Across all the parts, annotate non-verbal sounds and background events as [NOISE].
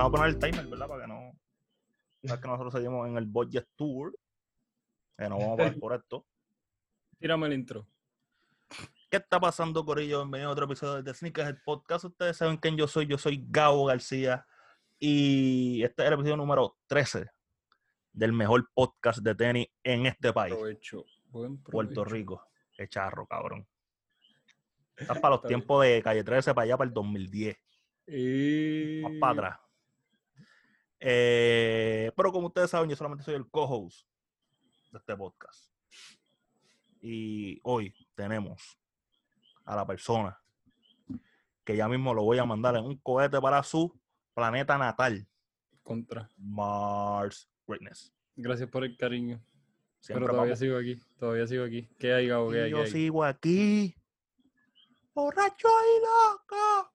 Vamos a poner el timer, ¿verdad? Para que no. Sabes que nosotros seguimos en el budget tour. Que no vamos a pagar por esto. [LAUGHS] Tírame el intro. ¿Qué está pasando, Corillo? Bienvenido a otro episodio de Sneakers, el podcast. Ustedes saben quién yo soy. Yo soy Gabo García. Y este es el episodio número 13 del mejor podcast de tenis en este país, Provecho. Buen Puerto provecho. Rico. Qué charro, cabrón. [LAUGHS] Estás para los Está bien. tiempos de calle 13 para allá, para el 2010. Y... más para atrás. Eh, pero como ustedes saben, yo solamente soy el co-host de este podcast. Y hoy tenemos a la persona que ya mismo lo voy a mandar en un cohete para su planeta natal, Contra. Mars Greatness. Gracias por el cariño. Siempre Pero todavía vamos- sigo aquí. Todavía sigo aquí. ¿Qué hay, Gabo? ¿Qué hay? yo ¿Qué hay? sigo aquí, borracho y loco.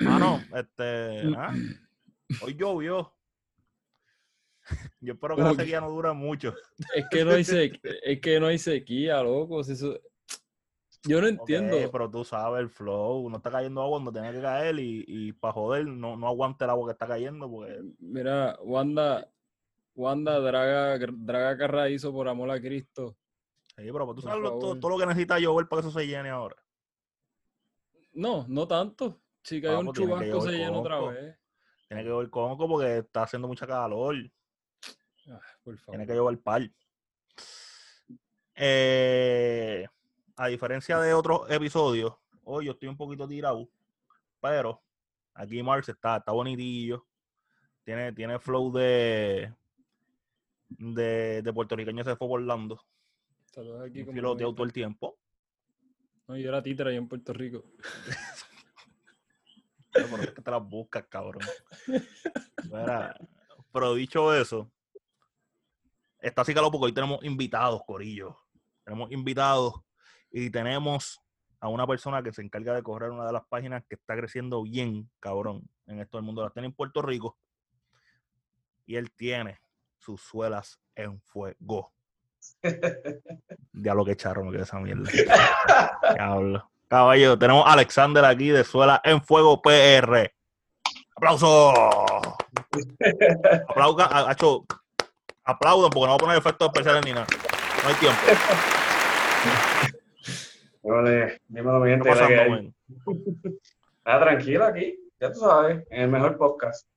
Mano, [CLEARS THROAT] este, ah, [CLEARS THROAT] hoy llovió. Yo espero que la sequía no dure mucho. Es que no hay [LAUGHS] sequía, es que no hay sequía, loco. si eso... Yo no entiendo. Pero tú sabes el flow, no está cayendo agua cuando tiene que caer y, y para joder no, no aguante el agua que está cayendo porque Mira, Wanda, Wanda Draga, Draga Carraízo por amor a Cristo. sí, pero pues tú sabes lo- todo, todo lo que necesita llover para que eso se llene ahora. No, no tanto. Si cae Ah, un que chubasco se llena otra vez. Tiene que llover conco porque está haciendo mucha calor. Ah, por favor. Tiene que llover par. Eh, a diferencia de otros episodios, hoy yo estoy un poquito tirado, pero aquí Mars está, está bonitillo. Tiene, tiene flow de, de, de puertorriqueño se fue por Orlando. Saludos aquí bonita. todo el tiempo. No, yo era títere allá en Puerto Rico. [LAUGHS] Pero por eso es que te las buscas, cabrón. Mira, pero dicho eso, está así calor porque hoy tenemos invitados, Corillo. Tenemos invitados y tenemos a una persona que se encarga de correr una de las páginas que está creciendo bien, cabrón, en esto del mundo de las tenis en Puerto Rico. Y él tiene sus suelas en fuego. [LAUGHS] Diablo que charro me queda esa mierda. [LAUGHS] Diablo. Caballo, tenemos a Alexander aquí de Suela en Fuego PR. ¡Aplauso! [LAUGHS] Aplaudan, aplaudan porque no voy a poner efectos especiales ni nada. No hay tiempo. [LAUGHS] Ole, dímelo bien, ¿Qué está pasando? Ah, tranquilo aquí, ya tú sabes, en el mejor podcast.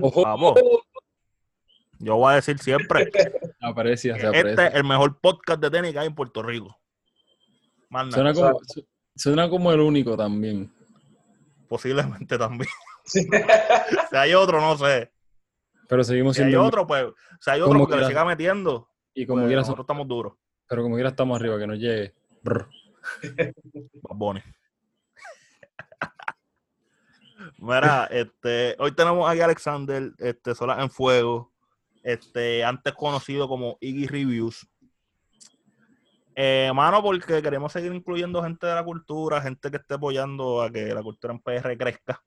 ¡Ojo! Vamos. Yo voy a decir siempre, [LAUGHS] Aprecia, se que aprecia. este es el mejor podcast de tenis que hay en Puerto Rico. Más nada, Suena como, suena como el único también. posiblemente también. [LAUGHS] si hay otro, no sé. Pero seguimos Si hay siendo. otro, pues, si hay otro Como que le siga metiendo, y como pues, quiera, nosotros estamos duros. pero como quiera estamos arriba, que nos llegue. [LAUGHS] Bunny. [LAUGHS] Mira, este, hoy tenemos aquí a Alexander, este, Sola en Fuego, este, antes conocido como Iggy Reviews. Eh, mano, porque queremos seguir incluyendo gente de la cultura, gente que esté apoyando a que la cultura en PR crezca.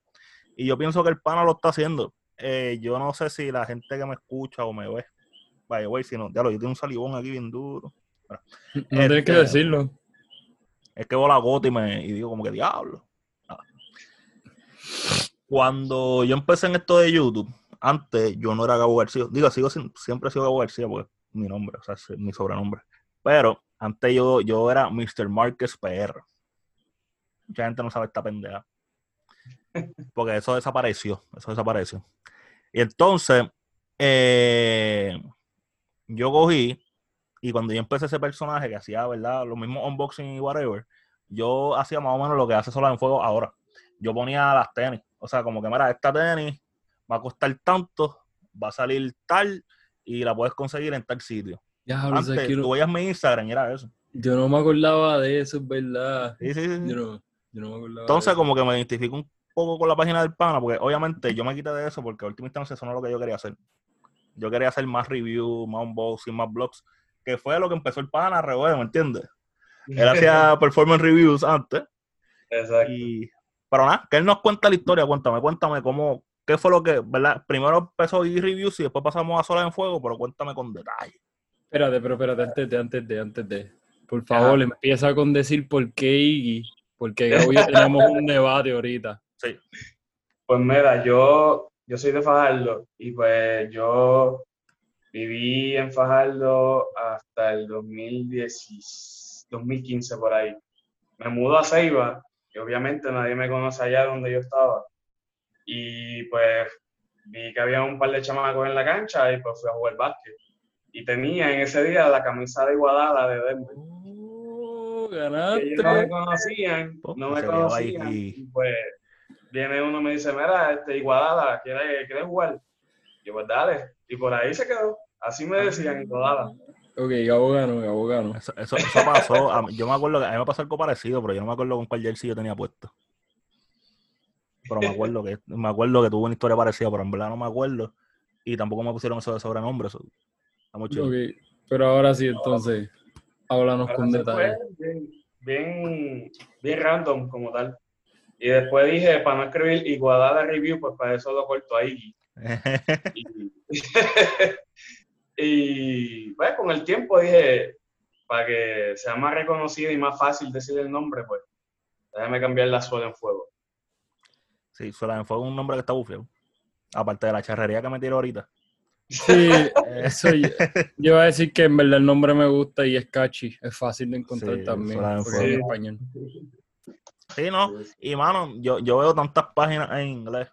Y yo pienso que el pana lo está haciendo. Eh, yo no sé si la gente que me escucha o me ve, vaya, güey, si no, ya lo, yo tengo un salivón aquí bien duro. No tienes que Este- decirlo. Es que veo la gota y, me, y digo como que diablo. Nada. Cuando yo empecé en esto de YouTube, antes yo no era Gabo García. Digo, sigo sin- siempre he sido Gabo García porque es mi nombre, o sea, es mi sobrenombre. Pero antes yo, yo era Mr. Marquez PR. Mucha gente no sabe esta pendeja. Porque eso desapareció, eso desapareció. Y entonces, eh, yo cogí y cuando yo empecé ese personaje que hacía, ¿verdad? Los mismos unboxing y whatever, yo hacía más o menos lo que hace Sola en Fuego ahora. Yo ponía las tenis. O sea, como que, mira, esta tenis va a costar tanto, va a salir tal y la puedes conseguir en tal sitio. Ya, hablo, ¿sabes Antes, qué? tú veías mi Instagram y era eso. Yo no me acordaba de eso, es verdad. Sí, sí, sí. Yo no, yo no me acordaba. Entonces, de eso. como que me identifico un poco con la página del pana, porque obviamente yo me quité de eso porque a última instancia eso no es lo que yo quería hacer. Yo quería hacer más review, más unboxing, más blogs, que fue lo que empezó el pana, revés, ¿me entiendes? Él [LAUGHS] hacía performance reviews antes, Exacto. y, pero nada, que él nos cuenta la historia, cuéntame, cuéntame cómo, qué fue lo que, ¿verdad? Primero empezó y reviews y después pasamos a Sola en Fuego, pero cuéntame con detalle. Espérate, pero espérate, antes de, antes de, antes de. Por favor, empieza con decir por qué Iggy. Porque Gabo y yo tenemos un debate ahorita. Sí. Pues mira, yo, yo soy de Fajardo y pues yo viví en Fajardo hasta el 2010, 2015 por ahí. Me mudo a Ceiba y obviamente nadie me conoce allá donde yo estaba. Y pues vi que había un par de chamacos en la cancha y pues fui a jugar básquet. Y tenía en ese día la camisa de Iguadala de Denver. Que ellos no me ganaste. conocían, Oh, no me conocían. Y pues viene uno y me dice, mira, este Iguadala, ¿quieres, ¿quieres jugar? Y yo, pues dale. Y por ahí se quedó. Así me decían, Iguadala. Ok, Gabo ganó, Gabo ganó. Eso, eso, eso pasó. mí- yo me acuerdo que a mí me pasó algo parecido, pero yo no me acuerdo con cuál jersey yo tenía puesto. Pero me acuerdo que me acuerdo que tuvo una historia parecida, pero en verdad no me acuerdo. Y tampoco me pusieron eso de sobrenombre. Eso, está muy chido. Ok, pero ahora sí, entonces, háblanos Ahora con se detalle. fue bien, bien, bien random como tal. Y después dije, para no escribir Iguadala Review, pues para eso lo corto ahí. [LAUGHS] Y, [LAUGHS] y pues con el tiempo dije, para que sea más reconocido y más fácil decir el nombre, pues déjame cambiar la suela en fuego. sí, Sola fue un nombre que está bufio. Aparte de la charrería que me tiró ahorita. Sí, [LAUGHS] eso yo, yo iba a decir que en verdad el nombre me gusta y es catchy, es fácil de encontrar Sí, también, porque es bien. español. Sí, no. Y mano, yo, yo veo tantas páginas en inglés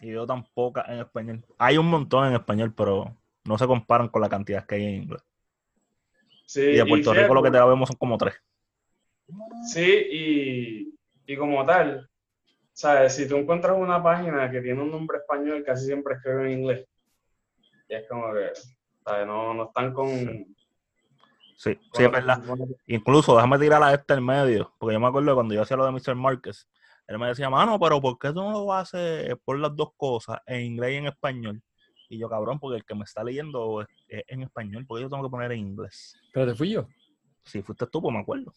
y veo tan pocas en español. Hay un montón en español, pero no se comparan con la cantidad que hay en inglés. Sí, Y de Puerto Rico lo que te vemos son como tres. Sí, y, y como tal, ¿sabes? Si tú encuentras una página que tiene un nombre español, casi siempre escribe en inglés. Y es como que, ¿sabes? No, no están con... Sí, con sí, es verdad. Incluso déjame tirar a este en medio, porque yo me acuerdo cuando yo hacía lo de Mr. Marquez, él me decía, mano, pero ¿por qué tú no lo haces por las dos cosas, en inglés y en español? Y yo, cabrón, porque el que me está leyendo es, es en español, porque yo tengo que poner en inglés. Pero te fui yo. Si fuiste tú, pues me acuerdo.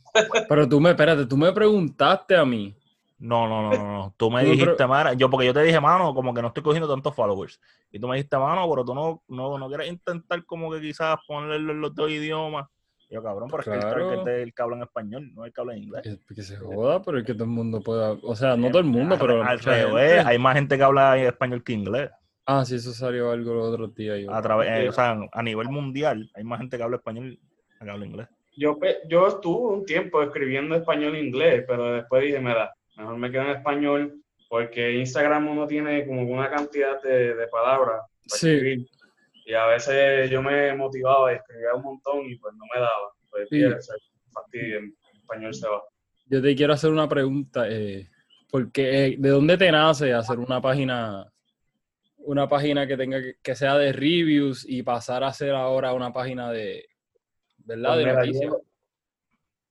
Pero tú me, espérate, tú me preguntaste a mí. No, no, no, no, no. Tú me [LAUGHS] No, pero- dijiste, mano, yo, porque yo te dije, mano, como que no estoy cogiendo tantos followers. Y tú me dijiste, mano, pero tú no, no, no quieres intentar como que quizás ponerle en los dos idiomas. Y yo, cabrón, pero es que el- el, que el que habla en español, no el que habla en inglés. Que, que se joda, pero es que todo el mundo pueda. O sea, no todo el mundo, Al- pero. al revés, gente. hay más gente que habla español que inglés. Ah, sí, eso salió algo los otros días. Yo. A través, eh, o sea, a nivel mundial, hay más gente que habla español que habla inglés. Yo, yo estuve un tiempo escribiendo español e inglés, pero después dije, mira, mejor me quedo en español porque Instagram uno tiene como una cantidad de, de palabras para Sí. escribir. Y a veces yo me motivaba y escribía un montón y pues no me daba. Pues Sí. pierde, fastidia, en español se va. Yo te quiero hacer una pregunta. Eh, porque, eh, ¿De dónde te nace hacer una página? Una página que tenga que, que sea de reviews y pasar a ser ahora una página de. ¿Verdad? Pues de noticias. yo,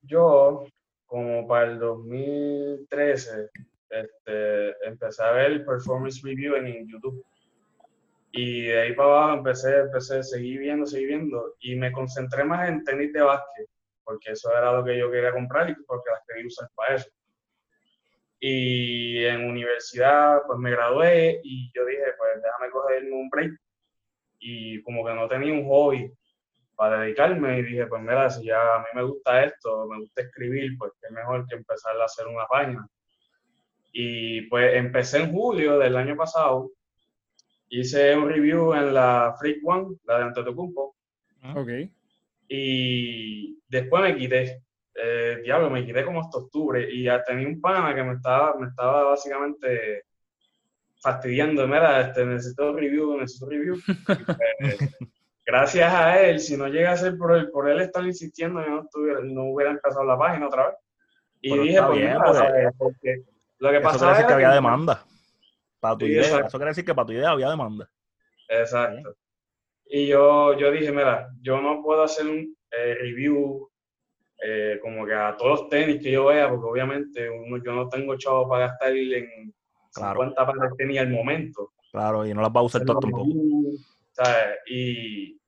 yo, como para el 2013, este, empecé a ver performance review en YouTube. Y de ahí para abajo empecé, empecé, seguí viendo, seguí viendo. Y me concentré más en tenis de básquet, porque eso era lo que yo quería comprar y porque las quería usar para eso. Y en universidad, pues me gradué y yo dije, pues déjame cogerme un break. Y como que no tenía un hobby para dedicarme y dije, pues mira, si ya a mí me gusta esto, me gusta escribir, pues qué mejor que empezar a hacer una página. Y pues empecé en julio del año pasado, hice un review en la Freak One, la de Antetokounmpo, Ok. y después me quité. Eh, diablo, me quité como hasta octubre y ya tenía un pana que me estaba, me estaba básicamente fastidiando, mira, este, necesito review, necesito review. [LAUGHS] Y, pues, gracias a él, si no llega a ser por él, por él estar insistiendo, yo no, estuviera, no hubiera empezado la página otra vez. Y Pero dije, pues bien, porque- ¿sabes? porque lo que Eso quiere pasaba decir que era había que- demanda. Para tu Sí, idea. exacto. Eso quiere decir que para tu idea había demanda. Exacto. Y yo, yo dije, mira, yo no puedo hacer un eh, review eh, como que a todos los tenis que yo vea, porque obviamente uno, yo no tengo chavo para gastar en Claro. 50 pares de tenis al momento. Claro, y no las va a usar todo tampoco. Y,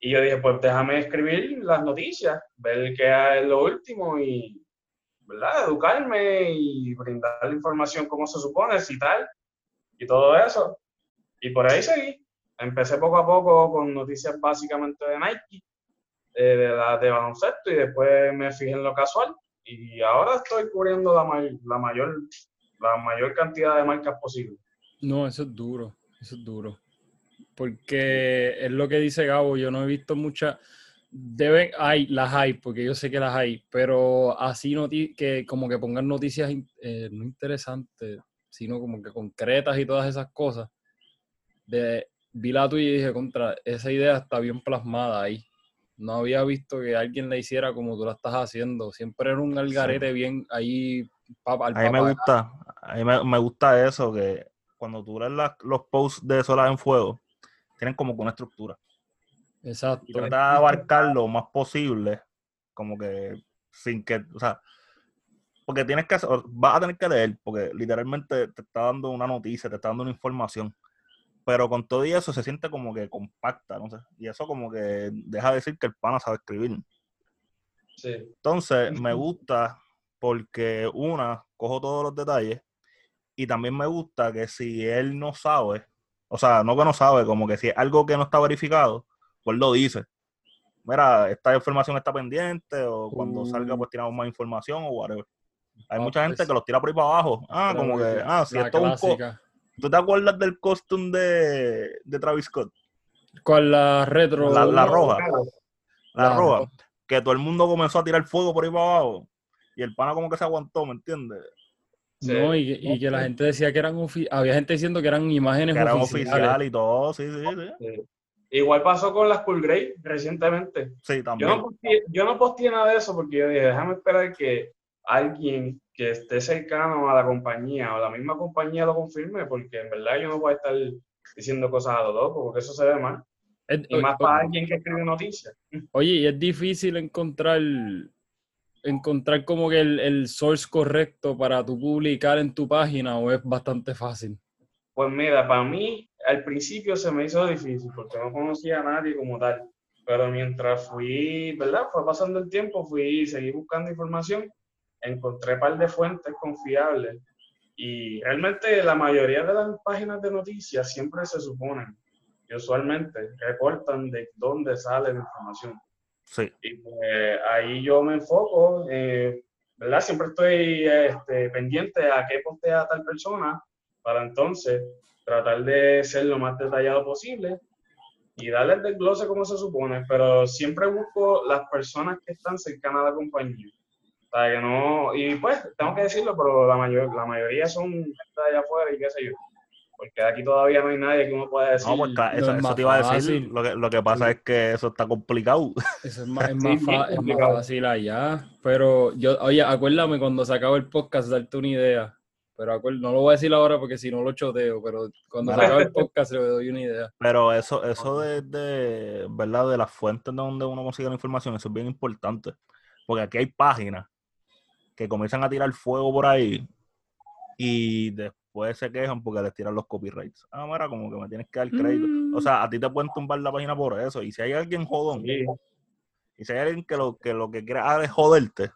y yo dije, pues déjame escribir las noticias, ver qué es lo último y, ¿verdad? Educarme y brindar la información como se supone, citar y todo eso. Y por ahí seguí. Empecé poco a poco con noticias básicamente de Nike, eh, de la de baloncesto y después me fijé en lo casual y ahora estoy cubriendo la, may- la mayor la mayor cantidad de marcas posible. No, eso es duro, eso es duro. Porque es lo que dice Gabo, yo no he visto muchas, deben, hay, las hay, porque yo sé que las hay, pero así noti que como que pongan noticias eh, no interesantes, sino como que concretas y todas esas cosas. De, vi la tuya y dije, contra, esa idea está bien plasmada ahí. No había visto que alguien la hiciera como tú la estás haciendo. Siempre era un algarete bien ahí. Papa, a mí me gusta, a mí me, gusta eso, que cuando tú lees los posts de Solas en Fuego, tienen como una estructura. Exacto. Y trata de abarcar lo más posible, como que sin que, o sea, porque tienes que, vas a tener que leer, porque literalmente te está dando una noticia, te está dando una información pero con todo y eso se siente como que compacta, no sé. Y eso como que deja de decir que el pana sabe escribir. Sí. Entonces, me gusta porque una, cojo todos los detalles y también me gusta que si él no sabe, o sea, no que no sabe, como que si es algo que no está verificado, pues lo dice. Mira, esta información está pendiente o cuando salga pues tiramos más información o whatever. Hay mucha gente pues que los tira por ahí para abajo. Ah, como que, ah, si esto es un ¿Tú te acuerdas del costume de, de Travis Scott? Con la retro. La, roja. La, roja. Que todo el mundo comenzó a tirar fuego por ahí para abajo. Y el pana como que se aguantó, ¿me entiendes? No, y, que la gente decía que eran había gente diciendo que eran imágenes que eran oficiales. y todo, sí, sí, sí, Igual pasó con las Cool Grey recientemente. Sí, también. Yo no, posteé, yo no posteé nada de eso porque yo dije, déjame esperar que alguien que esté cercano a la compañía o la misma compañía lo confirme, porque en verdad yo no voy a estar diciendo cosas a los dos, porque eso se ve mal. y más para alguien que escribe noticias. Oye, y es difícil encontrar encontrar como que el, el, source correcto para tu publicar en tu página o es bastante fácil? Pues mira, para mí al principio se me hizo difícil porque no conocía a nadie como tal. Pero mientras fui, ¿verdad? Fue pasando el tiempo, fui, seguí buscando información encontré un par de fuentes confiables y realmente la mayoría de las páginas de noticias siempre se suponen y usualmente reportan de dónde sale la información. Sí. Y pues, ahí yo me enfoco, eh, ¿verdad? Siempre estoy este, pendiente a qué postea tal persona para entonces tratar de ser lo más detallado posible y darle el desglose como se supone, pero siempre busco las personas que están cercanas a la compañía que no, y pues, tengo que decirlo, pero la, mayor, la mayoría son gente de allá afuera y qué sé yo. Porque aquí todavía no hay nadie que uno pueda decir. No, porque eso, te iba a decir. Lo que, lo que pasa es que eso está complicado. [LAUGHS] Eso es más, es más, es más fácil allá. Pero yo, oye, acuérdame cuando se acaba el podcast, darte una idea. Pero no lo voy a decir ahora porque si no lo choteo, pero cuando se acabe el podcast le doy una idea. Pero eso, eso de, de, ¿verdad? De las fuentes donde uno consigue la información, eso es bien importante. Porque aquí hay páginas que comienzan a tirar fuego por ahí y después se quejan porque les tiran los copyrights. Ah, mira, como que me tienes que dar crédito. O sea, a ti te pueden tumbar la página por eso. Y si hay alguien jodón, y si hay alguien que lo que, lo que quiere es joderte,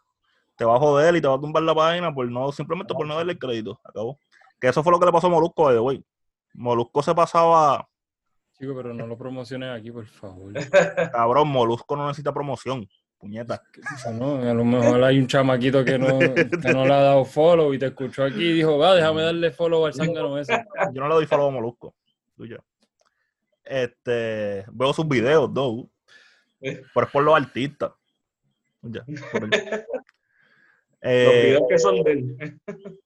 te va a joder y te va a tumbar la página por no, simplemente por no darle el crédito. Acabó. Que eso fue lo que le pasó a Molusco de hoy. Molusco se pasaba. Chico, pero no lo promociones aquí, por favor. Cabrón, Molusco no necesita promoción puñeta. a lo mejor hay un chamaquito que no, [LAUGHS] que no le ha dado follow y te escuchó aquí y dijo, va, déjame darle follow al zángano ese. [LAUGHS] Yo no le doy follow a Molusco. Este, veo sus videos, ¿no? pero es por los artistas. Ya, [LAUGHS] eh, los videos que son de él.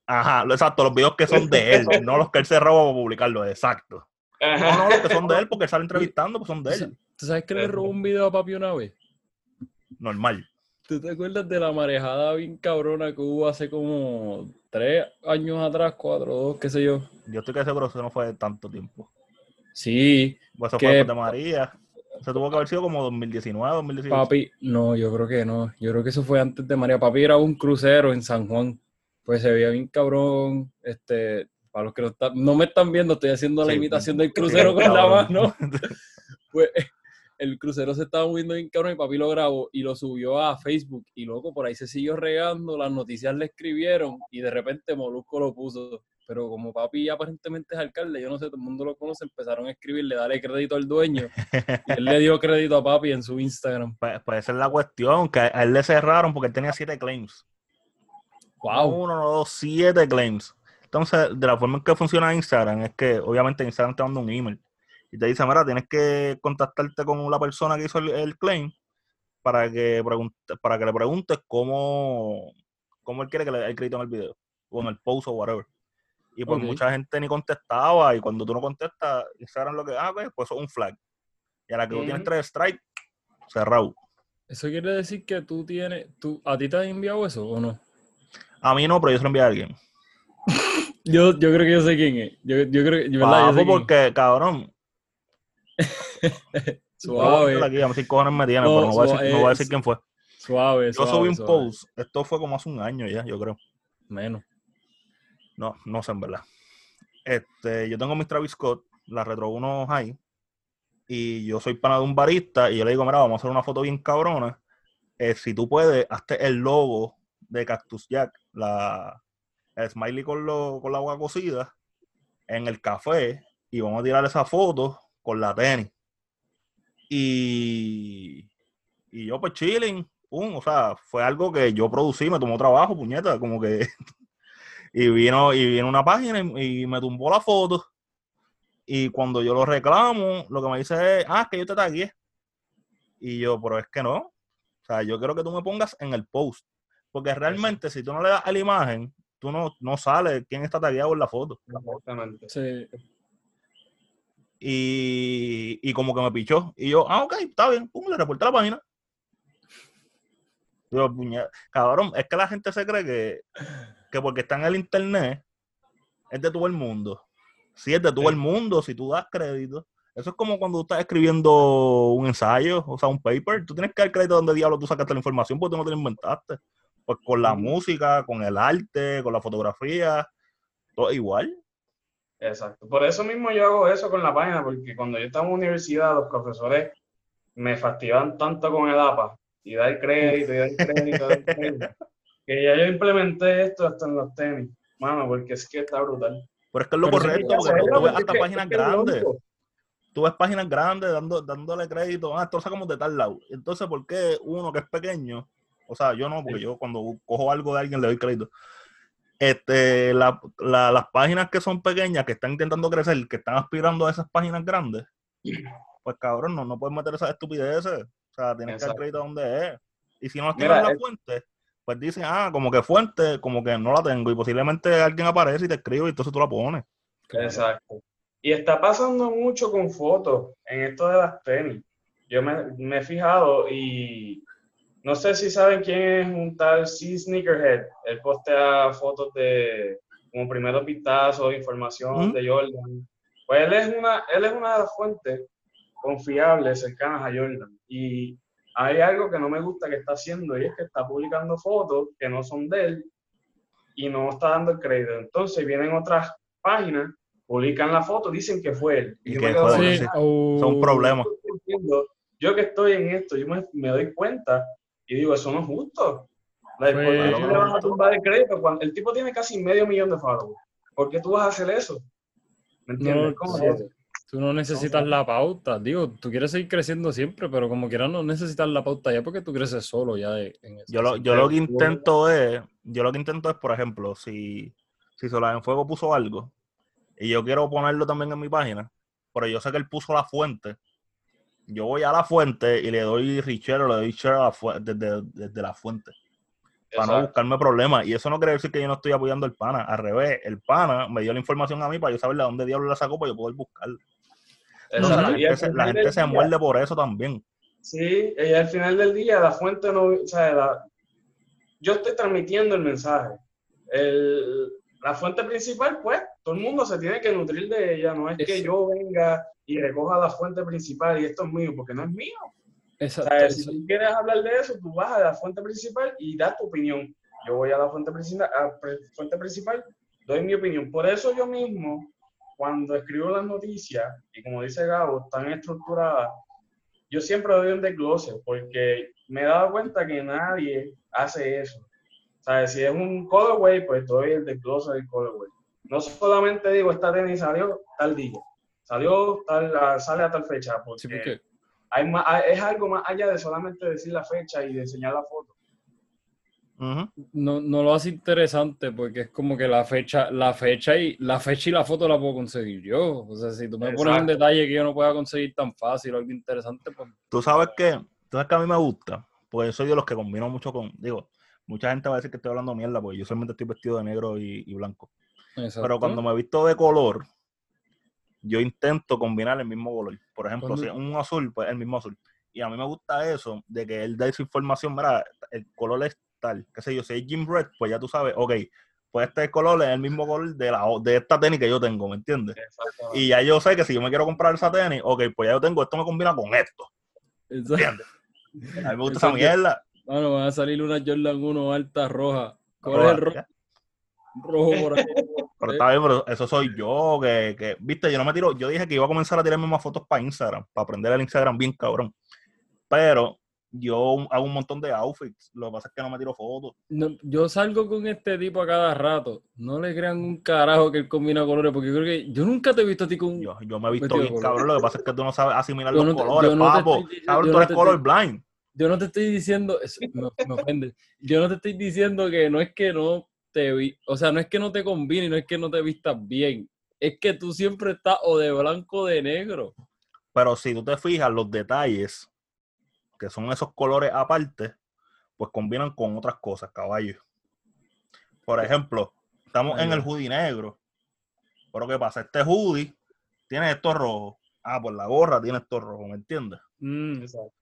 Ajá, exacto, los videos que son de él, no los que él se roba para publicarlos, exacto. No, no, los que son de él porque sale entrevistando, pues son de él. ¿Tú sabes que le robó un video a papi una vez? Normal. ¿Tú te acuerdas de la marejada bien cabrona que hubo hace como tres años atrás, cuatro, dos, qué sé yo? Yo estoy que seguro que eso no fue de tanto tiempo. Sí. Pues eso fue de María. Se tuvo que haber sido como 2019, 2018. Papi, no, yo creo que no. Yo creo que eso fue antes de María. Papi era un crucero en San Juan. Pues se veía bien cabrón. Este, para los que no, no me están viendo, estoy haciendo la imitación del crucero [LAUGHS] con la mano. [LAUGHS] pues el crucero se estaba moviendo bien cabrón y papi lo grabó y lo subió a Facebook y luego por ahí se siguió regando, las noticias le escribieron y de repente Molusco lo puso. Pero como papi aparentemente es alcalde, yo no sé, todo el mundo lo conoce, empezaron a escribirle, darle crédito al dueño. Y él le dio crédito a papi en su Instagram. Pues, pues esa es la cuestión, que a él le cerraron porque él tenía siete claims. Wow. Uno, dos, siete claims. entonces, de la forma en que funciona Instagram, es que obviamente Instagram te manda un email y te dice, mira, tienes que contactarte con la persona que hizo el, claim para que, para que le preguntes cómo, cómo él quiere que le dé el crédito en el video o en el post o whatever. Y pues mucha gente ni contestaba y cuando tú no contestas, Instagram lo que, ah, pues, pues es un flag. Y a la que tú tienes tres strikes, cerrado. ¿Eso quiere decir que tú tienes, tú, a ti te han enviado eso o no? A mí no, pero yo se lo envié a alguien. [LAUGHS] yo, yo creo que yo sé quién es. Yo, yo creo que, ¿verdad? yo sé porque, cabrón. [LAUGHS] suave. Aquí, a mí cojones me tienen, pero no voy, a decir, no voy, a decir, quién fue. Suave, Yo subí un post, esto fue como hace un año ya, yo creo. Menos. No, no sé en verdad. Este, yo tengo mis Travis Scott, la Retro 1 High, y yo soy pana de un barista, y yo le digo, mira, vamos a hacer una foto bien cabrona. Eh, si tú puedes, hazte el logo de Cactus Jack, la, el smiley con, lo, con la agua cocida, en el café, y vamos a tirar esa foto con la tenis. Y, y yo pues chilling, pum, o sea, fue algo que yo producí, me tomó trabajo, puñeta, como que [LAUGHS] y vino, y vino una página y, me tumbó la foto. Y cuando yo lo reclamo, lo que me dice es, ah, es que yo te tagué. Y yo, pero es que no. O sea, yo quiero que tú me pongas en el post. Porque realmente, si tú no le das a la imagen, tú no, no sales quién está tagueado en la foto. Exactamente. Sí. Y, y como que me pichó. Y yo, ah, ok, está bien. Pum, le reporté la página. Yo, cabrón, es que la gente se cree que que porque está en el internet, es de todo el mundo. Si es de todo el mundo, si tú das crédito. Eso es como cuando tú estás escribiendo un ensayo, o sea, un paper. Tú tienes que dar crédito donde diablo tú sacaste la información porque tú no te la inventaste. Pues con la música, con el arte, con la fotografía, todo igual. Exacto. Por eso mismo yo hago eso con la página, porque cuando yo estaba en la universidad, los profesores me fastidiaban tanto con el APA y dar crédito y dar crédito, dar crédito. [LAUGHS] Que ya yo implementé esto hasta en los tenis, mano, porque es que está brutal. Pero es que es lo correcto, porque tú ves hasta páginas grandes. Tú ves páginas grandes dando, dándole crédito. Ah, esto lo sacamos de tal lado. Entonces, ¿por qué uno que es pequeño? O sea, yo no, porque yo cuando cojo algo de alguien le doy crédito. Este, las páginas que son pequeñas, que están intentando crecer, que están aspirando a esas páginas grandes, pues cabrón, no, no puedes meter esas estupideces. O sea, tienes que dar crédito donde es. Y si no las tienes en la fuente, pues dicen, ah, como que fuente, como que no la tengo y posiblemente alguien aparece y te escribe y entonces tú la pones. Exacto. Y está pasando mucho con fotos en esto de las tenis. Yo me, he fijado y no sé si saben quién es un tal C Sneakerhead. Él postea fotos de como primero pistazo, información de Jordan. Pues él es una, él es una de las fuentes confiables cercanas a Jordan. Y hay algo que no me gusta que está haciendo y es que está publicando fotos que no son de él y no está dando el crédito. Entonces vienen otras páginas, publican la foto, dicen que fue él. Y, que fue, son problemas. Yo que estoy en esto, yo me, doy cuenta y digo, eso no es justo. ¿Por qué le vas a tumbar el crédito cuando el tipo tiene casi medio millón de followers? ¿Por qué tú vas a hacer eso? ¿Me entiendes? ¿Cómo Tú no necesitas la pauta, digo, tú quieres seguir creciendo siempre, pero como quieras no necesitas la pauta ya porque tú creces solo ya en eso. Yo lo, yo lo que intento es, yo lo que intento es, por ejemplo, si, si Solar en Fuego puso algo y yo quiero ponerlo también en mi página, pero yo sé que él puso la fuente, yo voy a la fuente y le doy richero, le doy share desde, desde la fuente para no buscarme problemas. Y eso no quiere decir que yo no estoy apoyando al pana. Al revés, el pana me dio la información a mí para yo saber de dónde diablo la sacó para yo poder buscarla la gente, se, muerde por eso también. Sí, y al final del día la fuente no, o sea, yo estoy transmitiendo el mensaje. la fuente principal, pues, todo el mundo se tiene que nutrir de ella, no es que yo venga y recoja la fuente principal y esto es mío, porque no es mío. Exacto, si tú quieres hablar de eso, tú vas a la fuente principal y das tu opinión. Yo voy a la fuente principal, a fuente principal, doy mi opinión. Por eso yo mismo cuando escribo las noticias, y como dice Gabo, están estructuradas, yo siempre doy un desglose, porque me he dado cuenta que nadie hace eso. O sea, si es un colorway, pues doy el desglose del colorway. No solamente digo, esta tenis salió tal día, salió tal, sale a tal fecha, porque, Hay más, es algo más allá de solamente decir la fecha y de enseñar la foto. No, no lo hace interesante porque es como que la fecha, la fecha y la fecha y la foto la puedo conseguir yo. O sea, si tú me pones un detalle que yo no pueda conseguir tan fácil o algo interesante, pues Tú sabes que, tú sabes que a mí me gusta, pues soy de los que combino mucho con, digo, mucha gente va a decir que estoy hablando mierda, porque yo solamente estoy vestido de negro y, y blanco. Exacto. Pero cuando me he visto de color, yo intento combinar el mismo color. Por ejemplo, si es un azul, pues el mismo azul. Y a mí me gusta eso, de que él da esa información, mira, el color es tal, qué sé yo, si es Jim Red, pues ya tú sabes, ok, pues este color es el mismo color de, la, de esta tenis que yo tengo, ¿me entiendes? Exacto. Y ya yo sé que si yo me quiero comprar esa tenis, ok, pues ya yo tengo, esto me combina con esto, Exacto. ¿entiendes? A mí me gusta esa mierda. Mano, van a salir una Jordan 1 alta roja. ¿Cuál Roja, es el ro- ya. rojo por ahí? [LAUGHS] Pero está bien, pero eso soy yo, que, que, viste, yo no me tiro, yo dije que iba a comenzar a tirarme más fotos para Instagram, para aprender el Instagram bien cabrón. Pero yo hago un montón de outfits, lo que pasa es que no me tiro fotos. No, yo salgo con este tipo a cada rato. No le crean un carajo que él combina colores, porque yo creo que yo nunca te he visto a ti con. Yo, yo me he visto bien cabrón, lo que pasa es que tú no sabes asimilar Yo los no te- colores, no papo. estoy Cabrón, tú eres te color blind. Yo no te estoy diciendo, eso me, me ofende. Yo no te estoy diciendo que no es que no te vi, o sea, no es que no te combine, no es que no te vistas bien. Es que tú siempre estás o de blanco o de negro. Pero si tú te fijas, los detalles, que son esos colores aparte, pues combinan con otras cosas, caballo. Por ejemplo, estamos en el hoodie negro. Pero ¿qué pasa? Este hoodie tiene esto rojo. Ah, pues la gorra tiene esto rojo, ¿me entiendes? Mm, Exacto.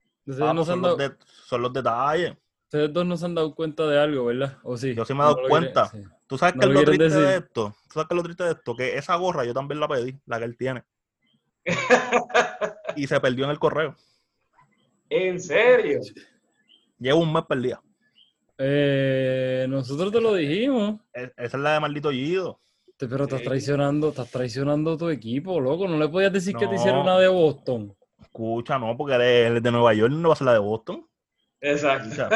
Ah, no pues son, los de- son los detalles. Ustedes dos no se han dado cuenta de algo, ¿verdad? ¿O sí? Yo sí me he dado No cuenta. sí. ¿Tú sabes No qué es lo lo triste de esto? ¿Tú sabes qué es lo triste de esto? Que esa gorra yo también la pedí, la que él tiene. [LAUGHS] Y se perdió en el correo. ¿En serio? Llevo un mes perdida. Eh, nosotros te lo dijimos. Es- Esa es la de maldito Gido. Te- Pero estás traicionando, estás traicionando a tu equipo, loco. No le podías decir que te hiciera No. una de Boston. Escucha, no, porque él es, él es de Nueva York, no va a ser la de Boston. Exacto. Escucha,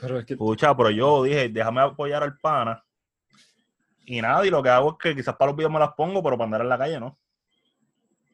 Pero es que escucha, pero yo dije, déjame apoyar al pana. Y nada, y lo que hago es que quizás para los videos me las pongo, pero para andar en la calle no.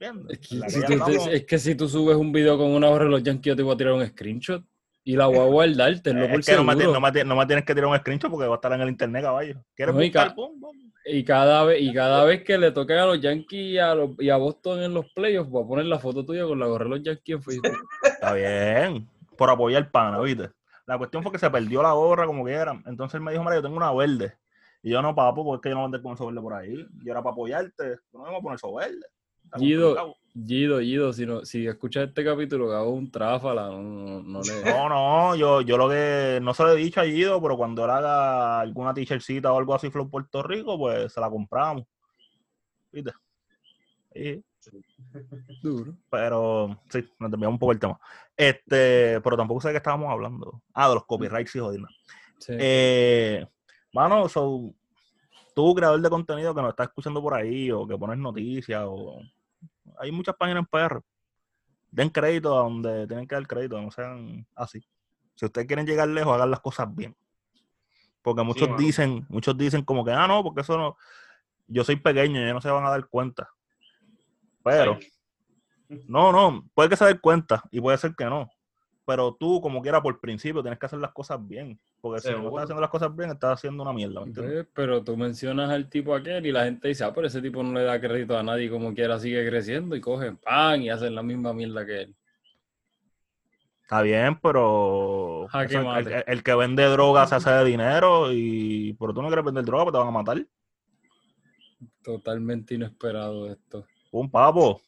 ¿Entiendes? Es que, si tú, andamos- es que si tú subes un video con una hora de los Yankees, yo te voy a tirar un screenshot y la voy a guardar, tenlo por es que no me, ti- seguro. no, me ti- no me tienes que tirar un screenshot porque va a estar en el internet, caballo. ¿Quieres No, y buscar? ca- Pum, pum. Y cada vez, y cada vez que le toquen a los Yankees y a, los- y a Boston en los playoffs, voy a poner la foto tuya con la gorra de los Yankees en Facebook. Está bien, por apoyar al pana, ¿viste? La cuestión fue que se perdió la gorra como quiera. Entonces él me dijo, mira, yo tengo una verde. Y yo no, papo, porque es que yo no voy a andar con eso verde por ahí. Yo era para apoyarte. Yo no me voy a poner eso verde. Guido. Gido, Gido, si, no, si escuchas este capítulo, que hago un tráfala, no, no, no le... No, no, yo, yo lo que no se lo he dicho a Guido, pero cuando él haga alguna t-shirtcita o algo así, Flow Puerto Rico, pues se la compramos. ¿Viste? Sí, Duro. pero sí, nos desviamos un poco el tema. Este, pero tampoco sé de qué estábamos hablando. Ah, de los copyrights y jodinas. Sí. Eh, mano, so, tú, creador de contenido que nos está escuchando por ahí, o que pones noticias, o hay muchas páginas en PR. Den crédito a donde tienen que dar crédito, no sean así. Si ustedes quieren llegar lejos, hagan las cosas bien. Porque muchos dicen, muchos dicen como que, ah, no, porque eso no, yo soy pequeño, ya no se van a dar cuenta. Pero, [LAUGHS] no, no, puede que se den cuenta y puede ser que no. Pero tú, como quiera, por principio, tienes que hacer las cosas bien. Porque si no estás haciendo las cosas bien, estás haciendo una mierda. ¿me entiendes? Ve, Pero tú mencionas al tipo aquel y la gente dice, ah, pero ese tipo no le da crédito a nadie como quiera, sigue creciendo y cogen pan y hacen la misma mierda que él. Está bien, pero el- el que vende droga se hace de dinero y pero tú no quieres vender droga, pues te van a matar. Totalmente inesperado esto. Un papo.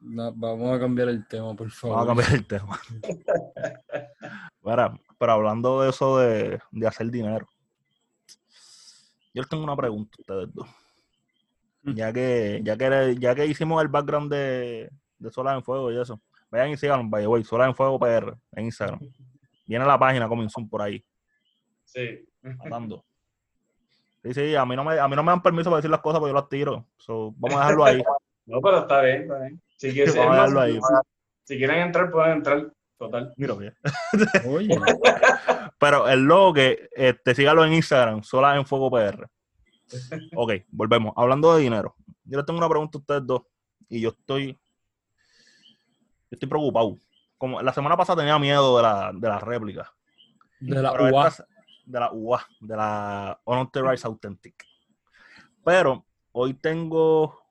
No, vamos a cambiar el tema, por favor. Vamos a cambiar el tema. [LAUGHS] Mira, pero hablando de eso de, de hacer dinero. Yo les tengo una pregunta a ustedes dos. Mm. Ya que, ya que, ya que hicimos el background de, de Solar en Fuego y eso. Vayan y by the way, Solar en Fuego PR en Instagram. Viene la página Soon por ahí, Sí. matando. Sí, sí, a mí no me, a mí no me dan permiso para decir las cosas porque yo las tiro. So, vamos a dejarlo ahí. [LAUGHS] No, pero está bien, está bien. Si, [LAUGHS] quieren- más, si entrar, pueden entrar. Total. Mira, bien. [LAUGHS] Oye, [LAUGHS] Pero el logo que este, sígalo en Instagram, Sola en Fuego PR. Ok, volvemos. Hablando de dinero. Yo les tengo una pregunta a ustedes dos. Y yo estoy. Yo estoy preocupado. Como la semana pasada tenía miedo de la, de la réplica. de la Pero UA. esta, de la UA, de la Unauthorized Authentic. Pero hoy tengo,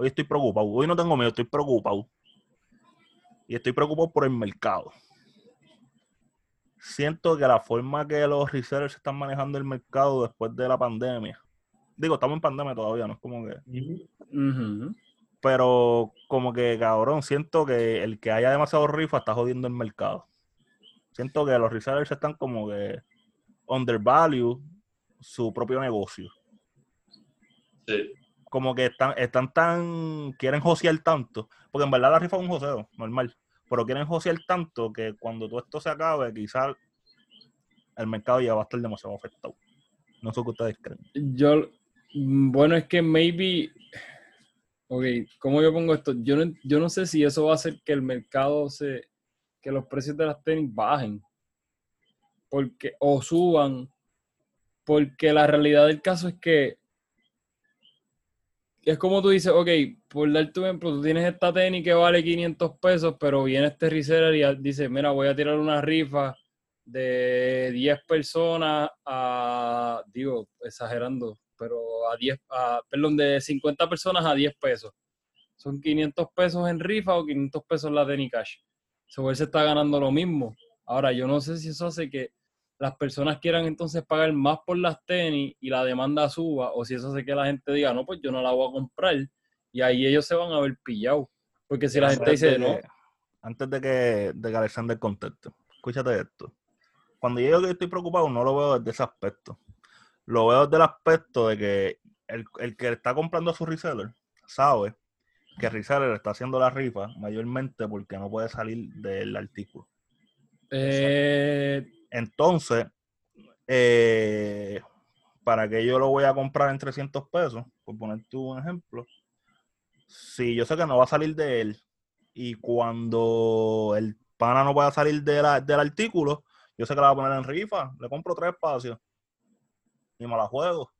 hoy estoy preocupado. Hoy no tengo miedo, estoy preocupado. Y estoy preocupado por el mercado. Siento que la forma que los resellers están manejando el mercado después de la pandemia. Digo, estamos en pandemia todavía, no es como que. Pero como que, cabrón, siento que el que haya demasiado rifa está jodiendo el mercado. Siento que los resellers están como que undervalue su propio negocio. Sí. Como que están, están tan, quieren josear tanto, porque en verdad la rifa es un joseo, normal, pero quieren josear tanto que cuando todo esto se acabe, quizás el mercado ya va a estar demasiado afectado. No sé qué ustedes creen. Yo, mm, bueno, es que maybe, ok, ¿cómo yo pongo esto? Yo no, yo no sé si eso va a hacer que el mercado se, que los precios de las tenis bajen, porque, o suban, porque la realidad del caso es que es como tú dices, ok, por dar tu ejemplo, tú tienes esta tenis que vale 500 pesos, pero viene este reseller y dice, mira, voy a tirar una rifa de 10 personas a, digo, exagerando, pero a 10, a, perdón, de 50 personas a 10 pesos. Son 500 pesos en rifa o 500 pesos la tenis cash. So, él se está ganando lo mismo. Ahora, yo no sé si eso hace que las personas quieran entonces pagar más por las tenis y la demanda suba, o si eso hace que la gente diga, no, pues yo no la voy a comprar, y ahí ellos se van a ver pillados. Porque si la gente dice, no, Antes de que, de que Alexander conteste, escúchate esto. Cuando yo digo que estoy preocupado, no lo veo desde ese aspecto. Lo veo desde el aspecto de que el, el que está comprando a su reseller sabe que el reseller está haciendo la rifa mayormente porque no puede salir del artículo. eh, Entonces, eh, para que yo lo voy a comprar en 300 pesos, por poner tú un ejemplo, si yo sé que no va a salir de él y cuando el pana no pueda salir de la- del artículo, yo sé que la va a poner en rifa, le compro tres espacios y me la juego.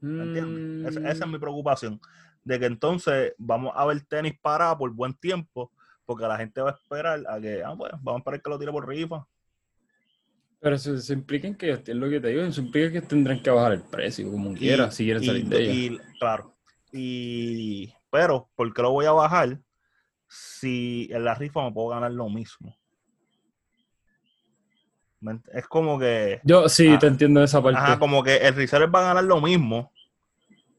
¿Me entiendes? Esa, esa es mm, mi preocupación. De que entonces vamos a ver tenis parada por buen tiempo, porque la gente va a esperar a que, ah, pues, vamos a esperar que lo tire por rifa. Pero eso, eso implica que, es lo que te digo, eso implica que tendrán que bajar el precio, como quiera, si quieren salir de ella. y- claro. Y, pero, ¿por qué lo voy a bajar si en la rifa me puedo ganar lo mismo? ¿Me ent- Es como que, Yo sí, Ah, te entiendo esa parte. ajá, como que el reseller va a ganar lo mismo,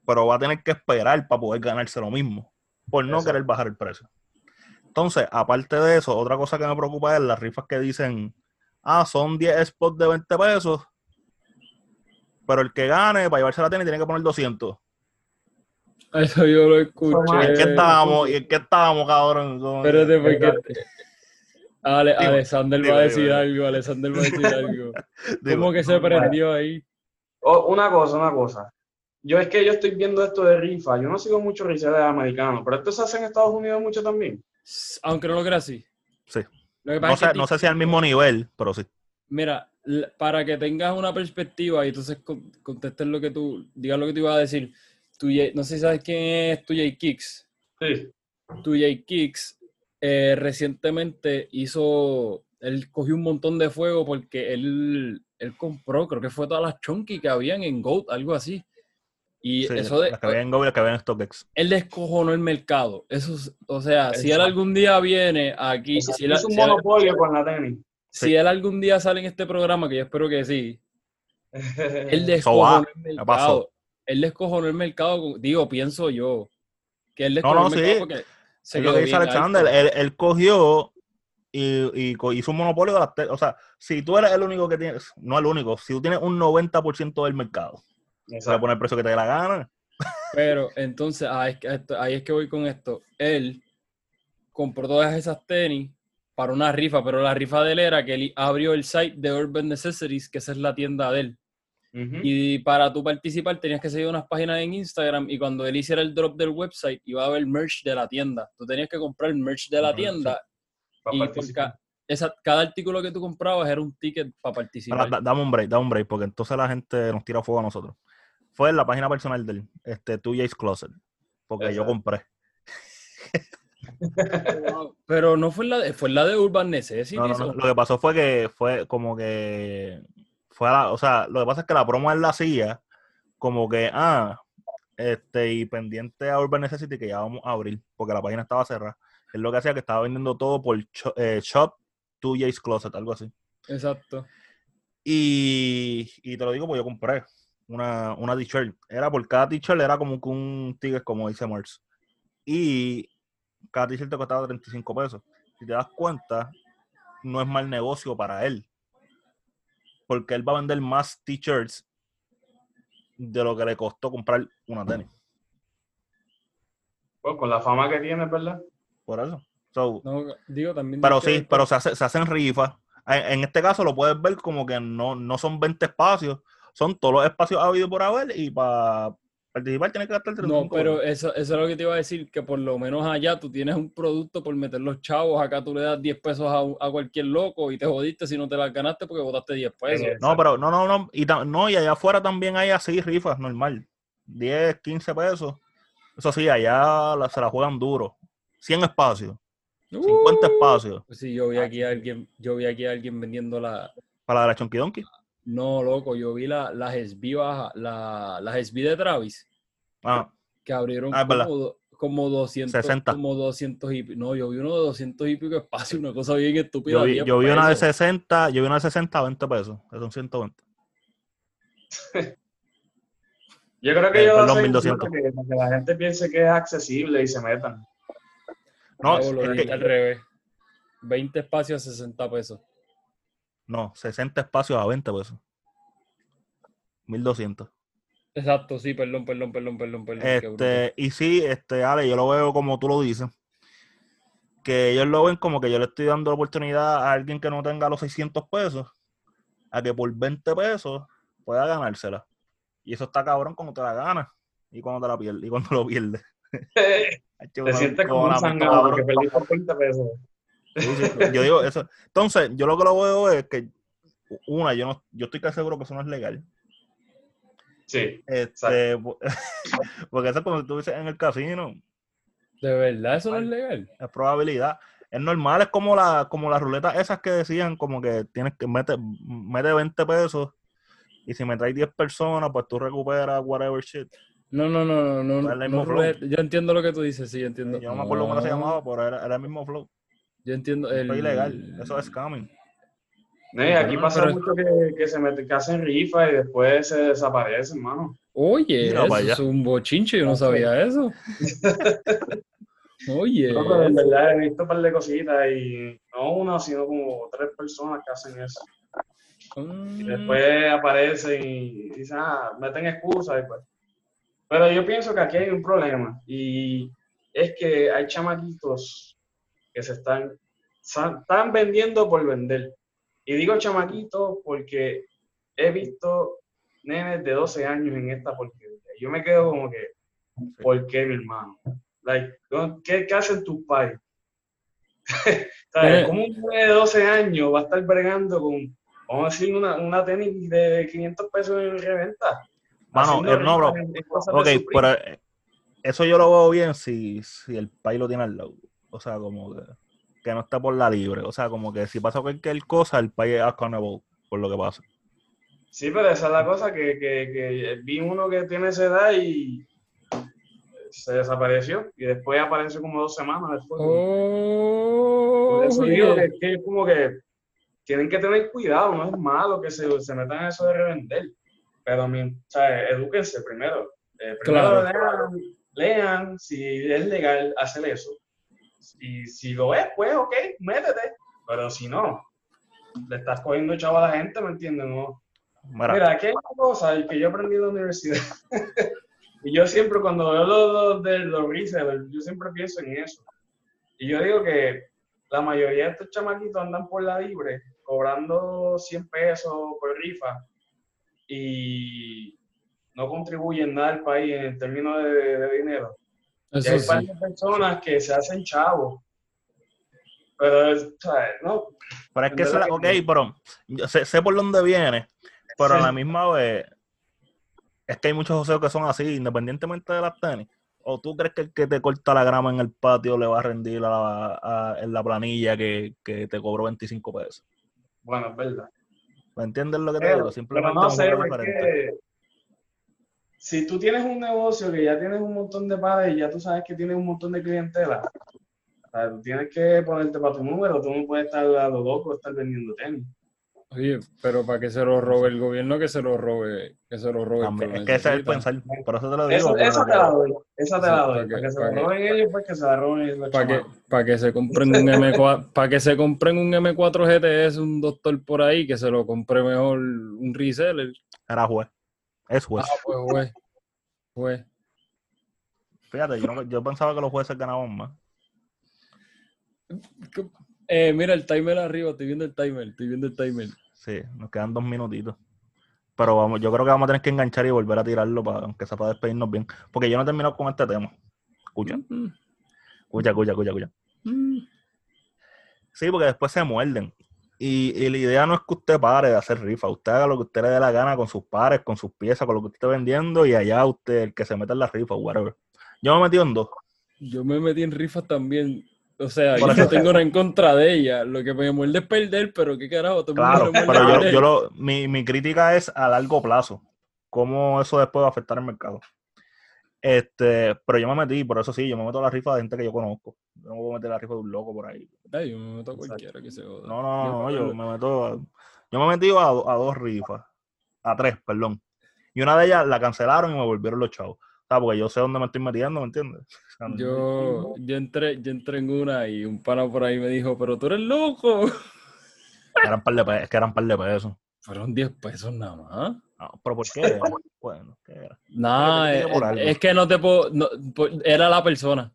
pero va a tener que esperar para poder ganarse lo mismo, por no Exacto. querer bajar el precio. Entonces, aparte de eso, otra cosa que me preocupa es las rifas que dicen, ah, son 10 spots de 20 pesos, pero el que gane para llevarse la tenis tiene que poner 200. Eso yo lo ¿Y escuché. ¿En qué estábamos? ¿Y en qué estábamos, cabrón? Espérate, porque Ale- Dime, Alexander dime, va a decir dime. algo, Alexander va a decir [LAUGHS] algo. digo, ¿Cómo que se prendió ahí? Oh, una cosa, una cosa. Yo es que yo estoy viendo esto de rifa. Yo no sigo mucho resellers americanos, pero esto se hace en Estados Unidos mucho también. Aunque no lo creas así. Sí. Lo que pasa no, es que sé, no sé si al mismo nivel, pero sí. Mira, para que tengas una perspectiva y entonces con- contestes lo que tú, digas lo que tú ibas a decir. Tu no sé si sabes quién es Tuya Kicks. Sí. Tuya Kicks eh, recientemente hizo, él cogió un montón de fuego porque él, él compró, creo que fue todas las chunky que habían en Goat, algo así. Y Sí, eso de, las que había en Go y las que había en StockX. él descojonó el mercado. Eso, es- o sea, si él algún día viene aquí, O sea, si él, hizo un si él- monopolio con la tenis. si él algún día sale en este programa, que yo espero que sí, [LAUGHS] él descojonó el mercado. Él descojonó el mercado, digo, pienso yo, que él No, descojonó no, el mercado sí. porque se Es lo que dice Alexander. Él, él cogió y, y hizo un monopolio de las O sea, si tú eres el único que tienes, no el único, si tú tienes un 90% del mercado, se va a Exacto. poner el precio que te dé la gana. Pero entonces, ahí es, que, esto- ahí es que voy con esto. Él compró todas esas tenis para una rifa, pero la rifa de él era que él abrió el site de Urban Necessities, que esa es la tienda de él. Y para tú participar tenías que seguir unas páginas en Instagram y cuando él hiciera el drop del website iba a haber merch de la tienda. Tú tenías que comprar el merch de la tienda Para y por ca- esa- cada artículo que tú comprabas era un ticket para participar. da- Dame un break, dame un break, porque entonces la gente nos tira fuego a nosotros. Fue en la página personal de él, este, Two Jays Closet, porque yo compré. [LAUGHS] Pero no fue en la de, fue en la de Urban Necessities. No, no. Lo que pasó fue que fue como que fue a la- o sea, lo que pasa es que la promo él la hacía como que, ah, este, y pendiente a Urban Necessity que ya vamos a abrir, porque la página estaba cerrada. Él lo que hacía que estaba vendiendo todo por Cho- eh, Shop 2J's Closet, algo así. Exacto. Y, y te lo digo porque yo compré una, una t-shirt. Era por cada t-shirt, era como que un ticket, como dice Mars. Y cada t-shirt te costaba 35 pesos. Si te das cuenta, no es mal negocio para él. Porque él va a vender más t-shirts de lo que le costó comprar una tenis. Pues con la fama que tiene, ¿verdad? Por eso. So, No, digo también. pero sí, que- pero se, hace- se hacen rifas. En, en este caso lo puedes ver como que no, no son 20 espacios, son todos los espacios habido por haber y para participar tienes que gastar 35 No, pero eso, eso es lo que te iba a decir, que por lo menos allá tú tienes un producto por meter los chavos, acá tú le das 10 pesos a, a cualquier loco y te jodiste si no te las ganaste porque votaste 10 pesos. Eh, No, pero no, no, no. Y, no, y allá afuera también hay así rifas, normal. 10, 15 pesos. Eso sí, allá la- se la juegan duro. 100 espacios, 50 Uh, espacios. pues sí, yo vi aquí a alguien, yo vi aquí a alguien vendiendo la, Para la Chonky Donkey. No loco, yo vi la, las SB baja, la, las SB de Travis, Ah, que abrieron Ah, como, como 200, 60. como 200 y no, yo vi uno de 200 y pico espacio, una cosa bien estúpida. yo vi, 10 yo vi una de pesos. 60, yo vi una de 60 a 20 pesos. que son 120. [LAUGHS] Yo creo que Eh, ellos perdón, hacen 1200. para que, que la gente piense que es accesible y se metan. No, lo es que- al revés. 20 espacios a 60 pesos. No, 60 espacios a 20 pesos. 1200. Exacto, sí, perdón, perdón, perdón, perdón, perdón. Este, y sí, este, Ale, yo lo veo como tú lo dices. Que ellos lo ven como que yo le estoy dando la oportunidad a alguien que no tenga los 600 pesos a que por 20 pesos pueda ganársela. Y eso está cabrón cuando te la ganas y cuando te la pierdes y cuando lo pierdes. [LAUGHS] [LAUGHS] Te sientes como un sangado porque perdiste por 20 pesos. Yo digo eso. Entonces, yo lo que lo veo es que una, yo no, yo estoy casi seguro que eso no es legal. Sí. Este, [LAUGHS] porque eso es como si tú dices en el casino. ¿De verdad eso no es legal? es probabilidad. Es normal, es como la, como las ruletas esas que decían, como que tienes que meter, mete 20 pesos y si me traes 10 personas, pues tú recuperas whatever shit. No, no, no, no, no. Pues el no mismo flow. ruleta. yo entiendo lo que tú dices, sí, yo entiendo. Yo no me acuerdo cómo se llamaba, pero era, era el mismo flow. Yo entiendo. El... es ilegal, eso es scamming. No, y aquí pasa pero- mucho que, que se meten, que hacen rifas y después se desaparecen, mano. Oye, Mira eso es un bochinche, yo no sabía eso. [LAUGHS] Oye, No, pero en verdad he visto un par de cositas y no una, sino como tres personas que hacen eso. Y mm, después aparecen y dicen, ah, meten excusas y pues. Pero yo pienso que aquí hay un problema y es que hay chamaquitos que se están, están vendiendo por vender. Y digo chamaquitos porque he visto nenes de 12 años en esta porquería. Yo me quedo como que, ¿por qué, mi hermano? Like. ¿qué, qué hacen tus padres? [LAUGHS] ¿Sabes? Eh. ¿Cómo un nene de 12 años va a estar bregando con, vamos a decir, una, una tenis de 500 pesos en reventa? Mano, eh, no, bro. Ok, pero eh, eso yo lo veo bien si, si el país lo tiene al lado. O sea, como que, que no está por la libre. O sea, como que si pasa cualquier cosa, el país es accountable por lo que pasa. Sí, pero esa es la cosa, que, que, que vi uno que tiene esa edad y se desapareció y después apareció como dos semanas después. Oh, Por eso digo oye. que, que como que tienen que tener cuidado, no es malo que se, se metan en eso de revender, pero mi, ¿sabes? edúquense primero. Eh, primero Claro. lean, lean si es legal hacer eso. Y si lo es, pues ok, métete, pero si no, le estás cogiendo chavo a la gente, ¿me entiendes? No, Mira, Mira, aquí hay una cosa que yo aprendí en la universidad. [LAUGHS] y yo siempre, cuando veo los, de los yo siempre pienso en eso. Y yo digo que la mayoría de estos chamaquitos andan por la libre, cobrando 100 pesos por rifa y no contribuyen nada al país en términos de, de dinero. Y hay sí. varias personas que se hacen chavos. Pero, es-. No, pero es que, esa- ok, que- pero yo sé, sé por dónde viene, pero a la misma vez es que hay muchos joseos que son así, independientemente de las tenis. ¿O tú crees que el que te corta la grama en el patio le va a rendir a la- a- en la planilla que, que te cobró 25 pesos? bueno, es verdad. ¿Me entiendes lo que te Pero- digo? Pero Simplemente no un sé, porque diferente. Si tú tienes un negocio que ya tienes un montón de padres y ya tú sabes que tienes un montón de clientela, o sea, tú tienes que ponerte para tu número, tú no puedes estar a lo loco, estar vendiendo tenis. Oye, pero para que se lo robe el gobierno, que se lo robe, que se lo robe. También, que es que ese es el pensar. Por eso te lo digo. Esa no- te la doy, esa te la para doy. que- Para que se lo que- roben ellos, pues que se la roben ellos. los Para que, para que se compren un M4, para que se compren un M4 GTS, un doctor por ahí, que se lo compre mejor un reseller. Era juez. Es juez. Ah, pues, güey. Pues, Fíjate, yo, pensaba que los jueces ganaban más. eh, mira el timer arriba, estoy viendo el timer, estoy viendo el timer. Sí, nos quedan dos minutitos. Pero vamos, yo creo que vamos a tener que enganchar y volver a tirarlo para, aunque sea para despedirnos bien. Porque yo no he terminado con este tema. Escucha, Mm, escucha, escucha, escucha, escucha. mm. Sí, porque después se muerden. Y, y la idea no es que usted pare de hacer rifa. Usted haga lo que usted le dé la gana con sus pares, con sus piezas, con lo que usted esté vendiendo. Y allá usted, el que se meta en la rifa, whatever. Yo me metido en dos. Yo me metí en rifas también. O sea, Por yo no tengo nada en contra de ella. Lo que me muerde es perder, pero qué carajo. todo el mundo Claro, pero yo, yo lo, mi, mi crítica es a largo plazo. Cómo eso después va a afectar el mercado. Este, pero yo me metí, por eso sí, yo me meto a la rifa de gente que yo conozco. Yo no voy a meter la rifa de un loco por ahí. Ay, yo me meto a cualquiera que se joda. No, no, no, no, Yo- me meto a, yo me he metido a, a dos rifas, a tres, perdón. Y una de ellas la cancelaron y me volvieron los chavos. O sea, porque yo sé dónde me estoy metiendo, ¿me entiendes? [LAUGHS] O sea, no- Yo, yo, entré, yo entré en una y un pana por ahí me dijo, pero tú eres loco. eran par de es que eran par de pesos. Fueron 10 pesos nada más. No, pero ¿por qué? [LAUGHS] Bueno, Nah, Tiene que es, que no te puedo. no, por- era la persona.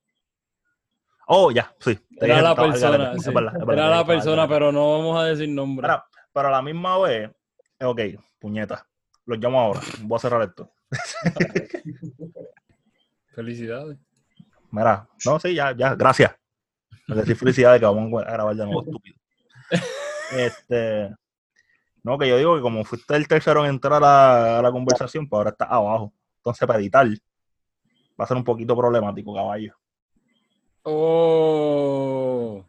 Oh, ya, sí. Era dije, la persona. sí. verdad, verdad, Era la persona, pero no vamos a decir nombre. Mira, pero a la misma vez, eh, ok, puñeta, los llamo ahora, voy a cerrar esto. [LAUGHS] Felicidades. Mira, no, sí, ya, ya, gracias. Me decir felicidades que vamos a grabar de nuevo, [LAUGHS] estúpido. Este, no, que yo digo que como fuiste el tercero en entrar a la conversación, pues ahora estás abajo. Entonces, para editar, va a ser un poquito problemático, caballo. Oh.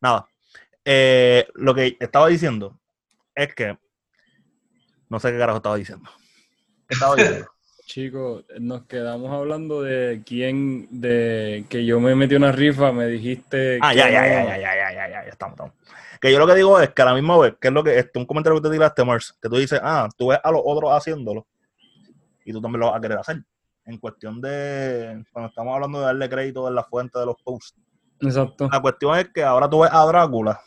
Nada, eh, lo que estaba diciendo es que, no sé qué carajo estaba diciendo. ¿Qué estaba diciendo? [LAUGHS] Chicos, nos quedamos hablando de quién, de que yo me metí una rifa, me dijiste. Ah, que ya, ya, no. ya, ya, ya, ya, ya, ya, ya, estamos, estamos. Que yo lo que digo es que a la misma vez, que es lo que, este, un comentario que te tiraste, Mars, que tú dices, ah, tú ves a los otros haciéndolo y tú también lo vas a querer hacer. En cuestión de, cuando estamos hablando de darle crédito en la fuente de los posts. Exacto. La cuestión es que ahora tú ves a Drácula,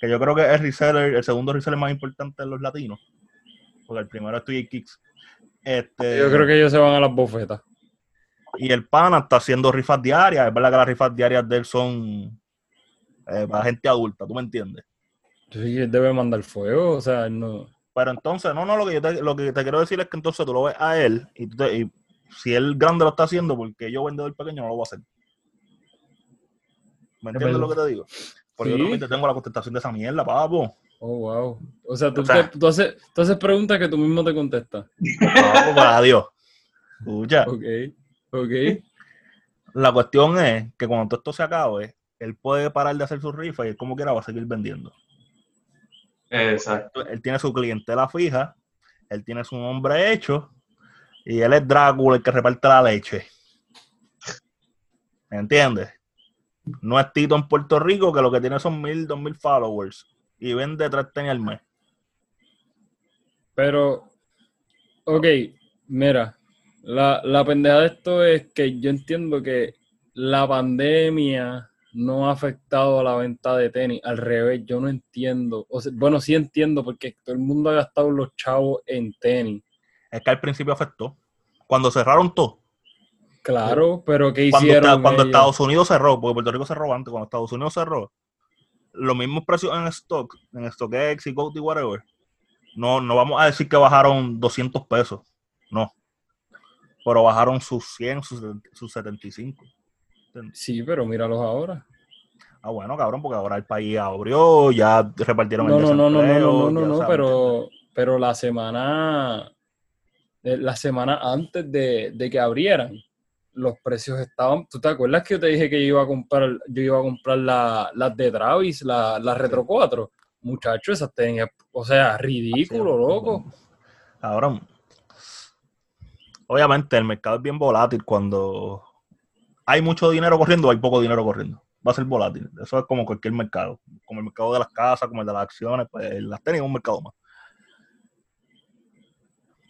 que yo creo que es el reseller, el segundo reseller más importante de los latinos, porque el primero es 2 Kicks. Este, Yo creo que ellos se van a las bofetas. y el pana está haciendo rifas diarias. Es verdad que las rifas diarias de él son eh, para gente adulta, ¿tú me entiendes? Sí, él debe mandar fuego, o sea, él no. Pero entonces, no, no, lo que yo te, lo que te quiero decir es que entonces tú lo ves a él y, tú te- y si él grande lo está haciendo, porque yo vendedor pequeño no lo voy a hacer. ¿Me entiendes lo que te digo? Porque Sí. yo también te tengo la contestación de esa mierda, papo. Oh, wow. O sea, tú, O sea- te- tú haces, tú haces preguntas que tú mismo te contestas. Papo, pues adiós. Escucha. [LAUGHS] Ok, ok. La cuestión es que cuando todo esto se acabe, él puede parar de hacer su rifa y él como quiera va a seguir vendiendo. Exacto. él tiene su clientela fija, él tiene su nombre hecho, y él es Drácula el que reparte la leche. ¿Me entiendes? No es Tito en Puerto Rico, que lo que tiene son mil, dos mil followers, y vende tres tenis al mes. Pero, ok, mira, la, la pendeja de esto es que yo entiendo que la pandemia no ha afectado a la venta de tenis. Al revés, yo no entiendo. O sea, bueno, sí entiendo porque todo el mundo ha gastado los chavos en tenis. Es que al principio afectó. Cuando cerraron todo, Claro, pero ¿qué cuando, hicieron cuando ellos? Estados Unidos cerró, porque Puerto Rico cerró antes, cuando Estados Unidos cerró, los mismos precios en stock, en StockX y Goat y whatever, no, no vamos a decir que bajaron 200 pesos, no. Pero bajaron sus 100, sus, sus 75. Sí, pero míralos ahora. Ah, bueno, cabrón, porque ahora el país abrió, ya repartieron No, el no, no, no, no, no, no, no, sabes, pero, pero la semana, eh, la semana antes de, de que abrieran, los precios estaban. ¿Tú te acuerdas que yo te dije que yo iba a comprar, yo iba a comprar la- las de Travis, la- las Retro 4? Muchacho, esas tenis, o sea, ridículo, loco. Ahora, obviamente el mercado es bien volátil cuando hay mucho dinero corriendo hay poco dinero corriendo. Va a ser volátil. Eso es como cualquier mercado. Como el mercado de las casas, como el de las acciones, pues las tenis es un mercado más.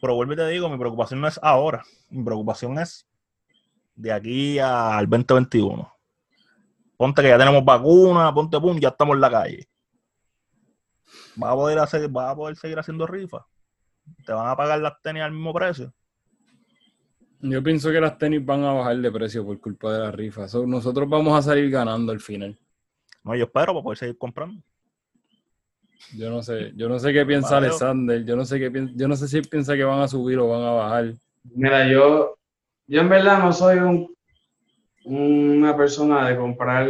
Pero vuelvo y te digo, mi preocupación no es ahora. Mi preocupación es de aquí al 2021. Ponte que ya tenemos vacuna, ponte pum, ya estamos en la calle. ¿Vas a poder hacer, vas a poder seguir haciendo rifas? ¿Te van a pagar las tenis al mismo precio? Yo pienso que las tenis van a bajar de precio por culpa de la rifa. nosotros vamos a salir ganando al final. No, yo espero para poder seguir comprando. Yo no sé, yo no sé qué piensa Alexander, yo no sé qué yo no sé si piensa que van a subir o van a bajar. Mira, yo, yo en verdad no soy un, una persona de comprar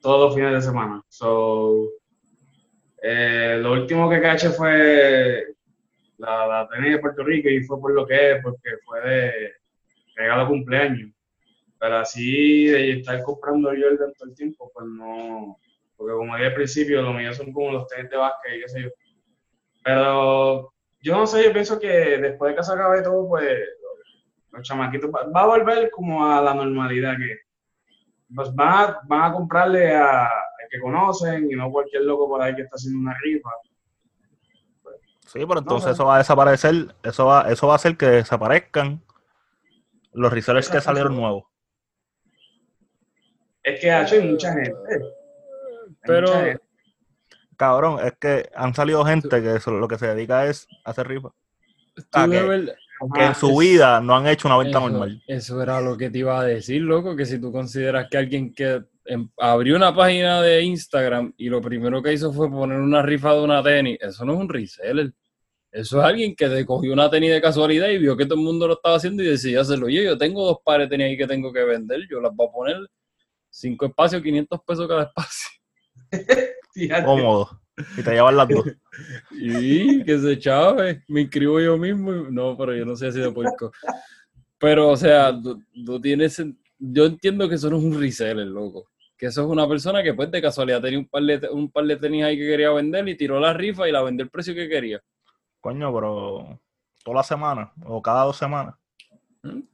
todos los fines de semana. So, eh, lo último que caché fue la, la tenis de Puerto Rico y fue por lo que es, porque fue de regalo cumpleaños. Pero así de estar comprando Jordan todo el tiempo, pues no. Porque como dije al principio, lo mío son como los tenis de básquet y qué sé yo. Pero yo no sé, yo pienso que después de que se acabe todo, pues los chamaquitos va, a volver como a la normalidad que pues van a, van a comprarle a, a que conocen y no cualquier loco por ahí que está haciendo una rifa. Sí, pero entonces eso va a desaparecer, eso va, eso va a hacer que desaparezcan los resellers que salieron nuevos. Es que hay mucha gente. pero, cabrón, es que han salido gente que lo que se dedica es hacer rifa. que, en su vida no han hecho una venta normal. Eso era lo que te iba a decir, loco, que si tú consideras que alguien que em, abrió una página de Instagram y lo primero que hizo fue poner una rifa de una tenis, eso no es un reseller. Eso es alguien que te cogió una tenis de casualidad y vio que todo el mundo lo estaba haciendo y decidió hacerlo. Yo, yo tengo dos pares de tenis ahí que tengo que vender, yo las voy a poner cinco espacios, 500 pesos cada espacio. [LAUGHS] [LAUGHS] Cómodo. Y te llevan las dos. [LAUGHS] y que se chave. Me inscribo yo mismo. No, pero yo no sé así de puerco. Pero, o sea, tú, tienes. Yo entiendo que eso no es un reseller, loco. Que eso es una persona que, pues, de casualidad tenía un par de, un par de tenis ahí que quería vender y tiró la rifa y la vendió el precio que quería. Coño, pero toda la semana o cada dos semanas.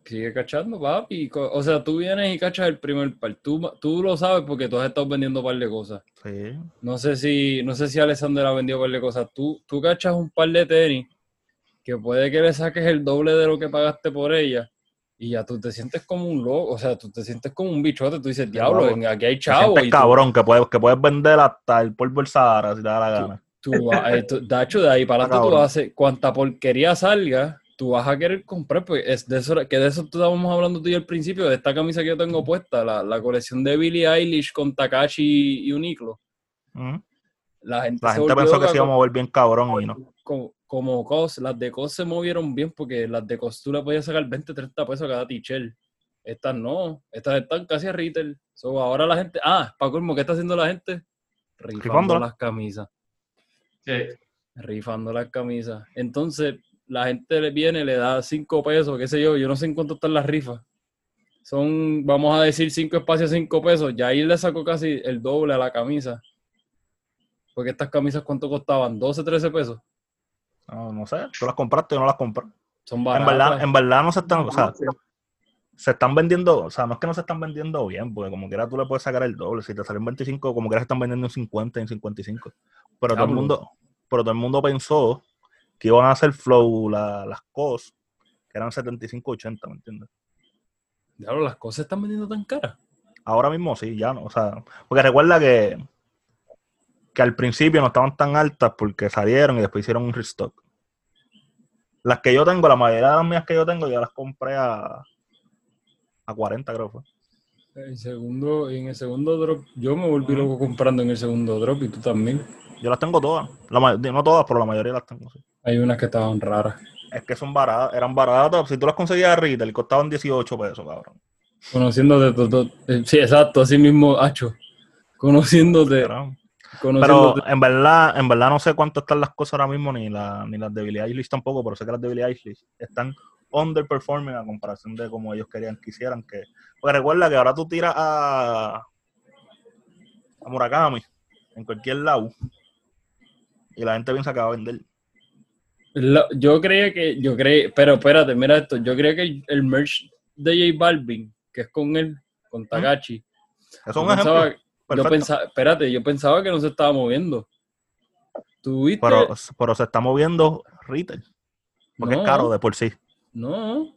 Sigue cachando, papi. O sea, tú vienes y cachas el primer par. Tú, tú lo sabes porque tú has estado vendiendo un par de cosas. Sí. No sé si, no sé si Alexander ha vendido un par de cosas. Tú, tú cachas un par de tenis que puede que le saques el doble de lo que pagaste por ella y ya tú te sientes como un loco, o sea, tú te sientes como un bichote, tú dices, diablo, aquí hay chavo. Y cabrón, que, puedes, que puedes vender hasta el polvo del Sahara si te da la gana. Tú, de hecho, de ahí para adelante tú haces, cuanta porquería salga, tú vas a querer comprar, pues es de eso, que de eso estábamos hablando tú y al principio, de esta camisa que yo tengo puesta, la, la colección de Billie Eilish con Takashi y Uniqlo. La gente, pensó que se iba a mover bien cabrón y no. Como, como COS, las de COS se movieron bien porque las de COS tú le podías sacar 20, 30 pesos a cada t-shirt. Estas no, estas están casi a retail. So, ahora la gente, ah, para colmo, ¿qué está haciendo la gente? Rifando las camisas. Sí. Rifando las camisas. Entonces, la gente le viene, le da 5 pesos, qué sé yo, yo no sé en cuánto están las rifas. Son, vamos a decir, 5 espacios, 5 pesos. Ya ahí le sacó casi el doble a la camisa. Porque estas camisas, ¿cuánto costaban? ¿12, 13 pesos? No, no sé, tú las compraste o no las compras. Son baratas. En verdad, en verdad no se están, o sea, se están vendiendo, o sea, no es que no se están vendiendo bien, porque como quiera tú le puedes sacar el doble. Si te salen 25, como quiera se están vendiendo en 50, en 55. Pero todo el mundo, pero todo el mundo pensó que iban a hacer flow las cosas, que eran 75, 80, ¿me entiendes? Claro, las cosas están vendiendo tan caras. Ahora mismo sí, ya no, o sea, porque recuerda que que al principio no estaban tan altas porque salieron y después hicieron un restock. Las que yo tengo, la mayoría de las mías que yo tengo, yo las compré a, a 40, creo fue. En, segundo, en el segundo drop, yo me volví loco comprando en el segundo drop y tú también. Yo las tengo todas. no todas, pero la mayoría las tengo. Hay unas que estaban raras. Es que son baratas, eran baratas. Si tú las conseguías a retail, costaban 18 pesos, cabrón. Conociéndote, todo, eh, sí, exacto, así mismo, hacho. Conociéndote. Pero en verdad, en verdad no sé cuánto están las cosas ahora mismo, ni, la, ni las de Billie Eilish tampoco, pero sé que las de Billie Eilish están underperforming a comparación de como ellos querían que hicieran. Que, porque recuerda que ahora tú tiras a, a Murakami en cualquier lado y la gente piensa que va a vender. Lo- yo creía que, yo creía, pero espérate, mira esto, yo creía que el, el merch de J Balvin, que es con él, con Takachi, Eso es un pensaba, ejemplo. yo perfecto. pensaba, espérate, yo pensaba que no se estaba moviendo. ¿Tú viste? pero, pero se está moviendo retail. Porque No. es caro de por sí. No,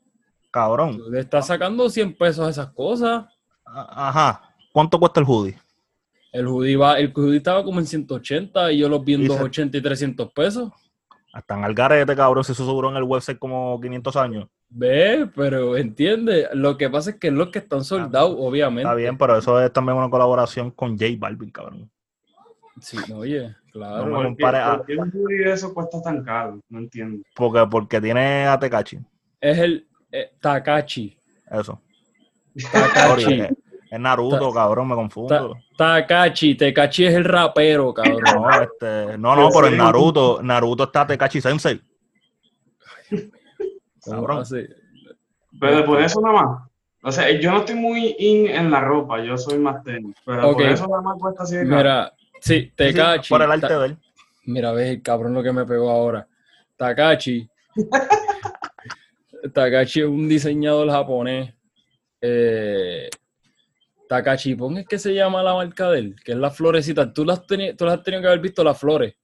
Cabrón. le estás sacando 100 pesos a esas cosas. A- Ajá. ¿Cuánto cuesta el hoodie? El hoodie, va, el hoodie estaba como en 180 y yo los vi en Y se- 280 y 300 pesos. Hasta en Algarete, cabrón, si eso seguro en el website como 500 años. Ve, pero entiende, lo que pasa es que los que están soldados, obviamente. Está bien, pero eso es también una colaboración con J Balvin, cabrón. Sí, oye, claro. No me ¿Por qué, compare a- por qué un de eso cuesta tan caro? No entiendo. Porque, porque tiene a Tecachi. Es el eh, Takachi. Eso. Takachi. Es, Naruto, Ta- cabrón, me confundo. Takachi. Tekachi es el rapero, cabrón. No, este, no, no, pero en Naruto, Naruto está Tecachi Sensei. ¿Cómo [LAUGHS] Cabrón. hace? Pero por eso nada más. O sea, yo no estoy muy in en la ropa, yo soy más tenis. Pero Ok. por eso nada más cuesta así de caro. Mira, sí, Sí, Tekachi. por el arte de él. Mira, ves el cabrón lo que me pegó ahora. Takachi. [LAUGHS] Takachi es un diseñador japonés. Eh, Takachi Pon es que se llama la marca de él, que es la florecita. Tú las, teni- tú las has tenido que haber visto las flores.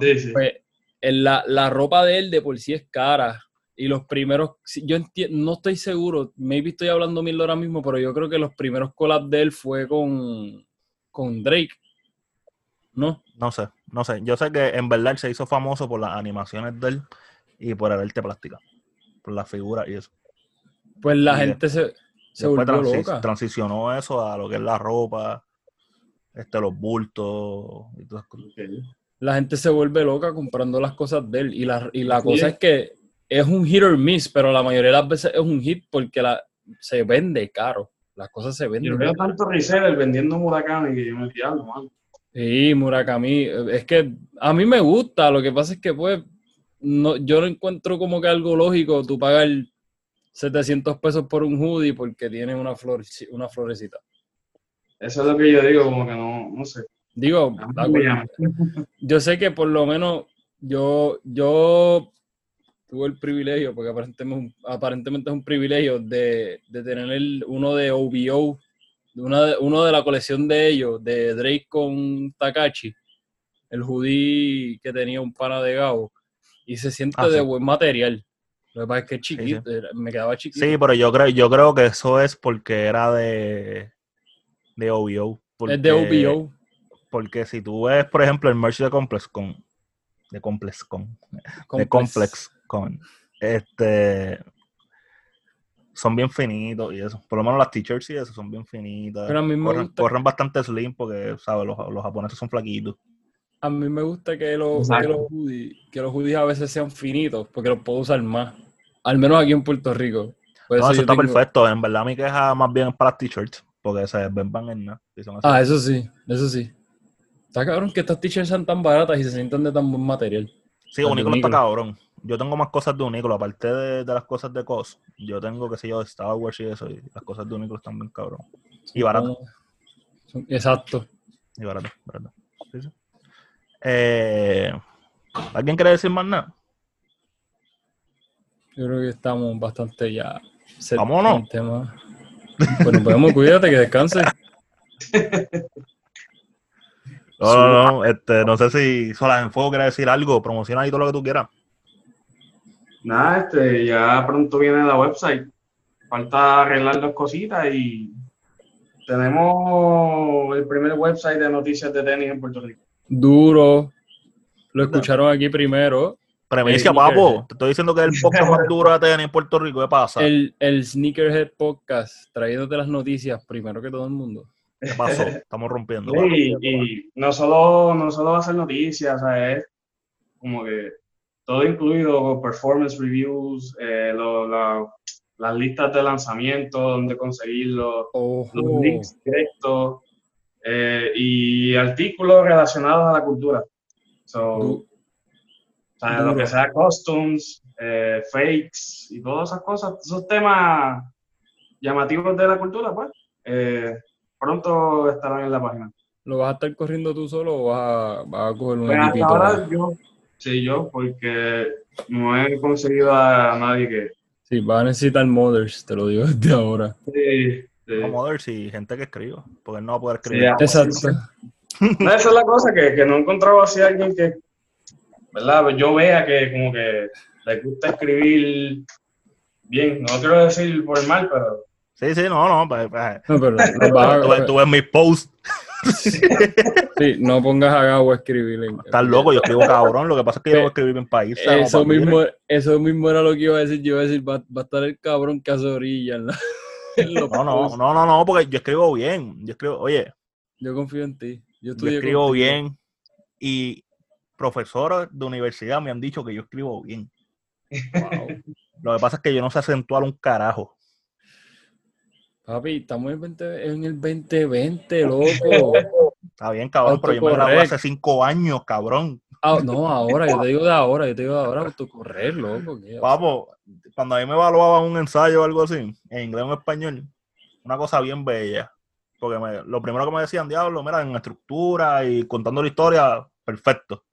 Sí, sí. Pues, en la, la ropa de él de por sí es cara. Y los primeros, yo entiendo, no estoy seguro, maybe estoy hablando mil ahora mismo, pero yo creo que los primeros collabs de él fue con, con Drake. ¿No? No sé, no sé. Yo sé que en verdad él se hizo famoso por las animaciones de él y por el arte plástica. Por las figuras y eso. Pues la Y gente se, se volvió transi- loca. transicionó eso a lo que es la ropa, este, los bultos y todas cosas. La gente se vuelve loca comprando las cosas de él. Y la, y la cosa es que es un hit or miss, pero la mayoría de las veces es un hit porque la, se vende caro. Las cosas se Yo venden veo caro. tanto reseller vendiendo Murakami que yo me diablo, mano. Sí, Murakami, es que a mí me gusta, lo que pasa es que pues no, yo no encuentro como que algo lógico tú pagar 700 pesos por un hoodie porque tiene una, flor, una florecita. Eso es lo que yo digo, como que no, no sé. Digo, A mí da me cuenta. llama. yo sé que por lo menos yo, yo tuve el privilegio, porque aparentemente, es un- aparentemente es un privilegio de, de tener el, uno de una de- uno de la colección de ellos, de Drake con Takachi, el hoodie que tenía un pana de Gabo, y se siente Ah, de sí. buen material. Lo que pasa es que es chiquito, me quedaba chiquito. Sí, pero yo creo, yo creo que eso es porque era de, de OVO. es de OVO. Porque si tú ves, por ejemplo, el merch de Complex con, de Complex con, de Complex. Este, son bien finitos y eso. Por lo menos las t-shirts y eso son bien finitas. Pero a mí me corren, gusta- corren bastante slim porque, ¿sabes? Los, los japoneses son flaquitos. A mí me gusta que los, que los hoodies, que los hoodies a veces sean finitos, porque los puedo usar más. Al menos aquí en Puerto Rico. Por No, eso está tengo- perfecto. En verdad, mi queja más bien es para las t-shirts porque se ven van en nada. Ah, eso sí, eso sí. Está cabrón que estas t-shirts sean tan baratas y se sientan de tan buen material. Sí, de Uniqlo está cabrón. Yo tengo más cosas de Uniqlo, aparte de, de las cosas de COS. Yo tengo, qué sé yo, de Star Wars y eso. Y las cosas de Uniqlo están bien cabrón. Y barato. Exacto. Y barato, barato. Sí, sí. Eh, ¿Alguien quiere decir más nada? Yo creo que estamos bastante ya. Vámonos. tema. Pues nos vemos, cuídate, que descanse. No, no, no. Este, no sé si Solas en Fuego quiere decir algo. Promociona ahí todo lo que tú quieras. Nada, este, ya pronto viene la website. Falta arreglar dos cositas y tenemos el primer website de noticias de tenis en Puerto Rico. Duro. Lo escucharon aquí primero. Premicia, papo. Te estoy diciendo que es el podcast más [LAUGHS] duro de tenis en Puerto Rico. ¿Qué pasa? El, el Sneakerhead Podcast, trayéndote las noticias primero que todo el mundo. ¿Qué pasó? Estamos rompiendo. Y, y no solo, no solo va a ser noticias, o sea, es como que todo incluido, performance reviews, eh, lo- la- las listas de lanzamiento, donde conseguirlo, Ojo. los links directos eh, y artículos relacionados a la cultura. So, Du- o sea, lo que sea costumes, eh, fakes y todas esas cosas, esos temas llamativos de la cultura, pues, pronto estarán en la página. ¿Lo vas a estar corriendo tú solo o vas a, vas a coger un Pues hasta equipito? ahora yo, sí, yo, porque no he conseguido a nadie que... Sí, vas a necesitar mothers, te lo digo desde ahora. Sí, ver si gente que escriba, porque él no va a poder Sí, escribir. Exacto. [LAUGHS] No, esa es la cosa, que, que no he encontrado así a alguien que, ¿verdad? Pues Yo vea que como que le gusta escribir bien. No quiero decir por mal, pero Sí, sí, no, no. pues, pues, No, pero [LAUGHS] no, tú, ves- tú ves mis posts, sí, no pongas a Gabo a escribir. en- estás loco, yo escribo cabrón. Lo que pasa es que yo voy a escribir en país. Eso mismo, eso mismo era lo que iba a decir. Yo iba a decir, va, va a estar el cabrón que hace orilla en la- [LAUGHS] en los No, no, no, no, no, porque yo escribo bien. Yo escribo, oye, Yo confío en ti. Yo, yo escribo contigo. bien y profesores de universidad me han dicho que yo escribo bien. [LAUGHS] Wow. Lo que pasa es que yo no sé acentuar un carajo. Papi, estamos en el, 20 en el 2020, loco. Está bien, cabrón, pero yo me gradué hace cinco años, cabrón. Ah, no, ahora, yo te digo de ahora, yo te digo de ahora autocorrer, loco. Vamos, cuando a mí me evaluaban un ensayo o algo así, en inglés o en español, una cosa bien bella. Porque me- lo primero que me decían, diablo, mira, en estructura y contando la historia, perfecto.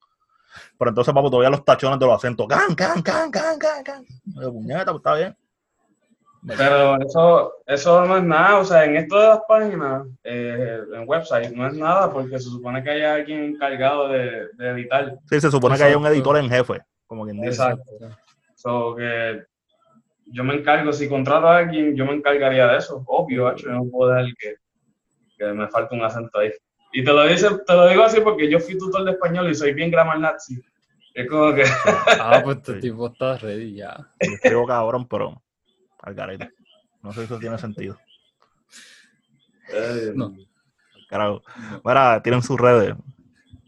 Pero entonces, papo, todavía los tachones de los acentos, can, can, can, can, can, can. Puñeta, pues, está bien. Pero eso, eso no es nada, o sea, en esto de las páginas, eh, en website, no es nada porque se supone que hay alguien encargado de, de editar. Sí, se supone que hay un editor en jefe, como quien dice. Exacto. So que yo me encargo, si contrato a alguien, yo me encargaría de eso. Obvio, hecho, yo no puedo dejar que, que me falte un acento ahí. Y te lo, dice, te lo digo así porque yo fui tutor de español y soy bien grammar nazi. Es como que, Ah, pues este [LAUGHS] tipo está ready ya. Yo escribo cabrón, pero al garete. No sé si eso tiene sentido. eh, No. Carajo. Mira, tienen sus redes.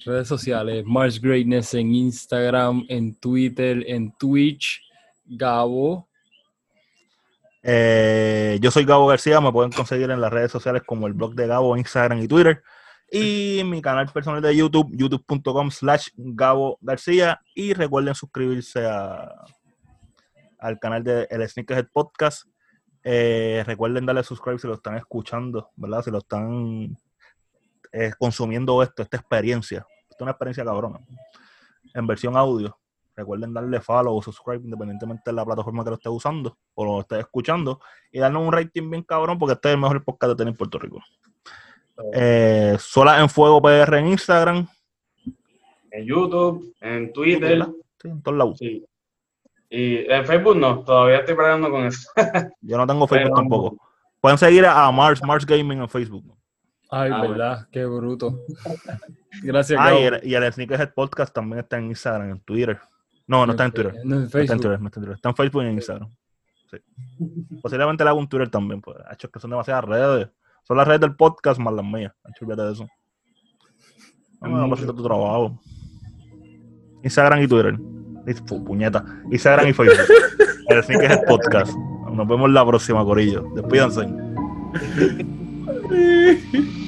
Redes sociales, Mars Greatness en Instagram, en Twitter, en Twitch, Gabo. Eh, yo soy Gabo García, me pueden conseguir en las redes sociales como el blog de Gabo, Instagram y Twitter. Y mi canal personal de YouTube, youtube.com slash Gabo García. Y recuerden suscribirse a, al canal de El Sneakerhead Podcast. Eh, recuerden darle subscribe si lo están escuchando, ¿verdad? Si lo están eh, consumiendo esto, esta experiencia. Esto es una experiencia cabrona. En versión audio. Recuerden darle follow o subscribe independientemente de la plataforma que lo esté usando o lo esté escuchando. Y darnos un rating bien cabrón porque este es el mejor podcast de tener en Puerto Rico. Eh, Sola en Fuego PR en Instagram. en YouTube, en Twitter. Sí, en todos lados. sí. Y en Facebook no, todavía estoy peleando con eso. [LAUGHS] Yo no tengo Facebook Pero- tampoco. Pueden seguir a Mars, Mars Gaming en Facebook. Ay, Ah, verdad, qué bruto. [LAUGHS] Gracias, Ah, y el, y el Sneakerhead Podcast también está en Instagram, en Twitter. No, no está en Twitter. No, en No está en Facebook. Twitter, no está en Twitter. Está en Facebook y en Instagram. Sí. Posiblemente le hago un Twitter también. Pues. Hacho, es que son demasiadas redes. Son las redes del podcast más las mías. Hacho, olvídate de eso. No a tu trabajo. Instagram y Twitter. Pu- puñeta. Instagram y Facebook. El Sneakerhead Podcast. Nos vemos la próxima, Corillo. Despídanse. [LAUGHS]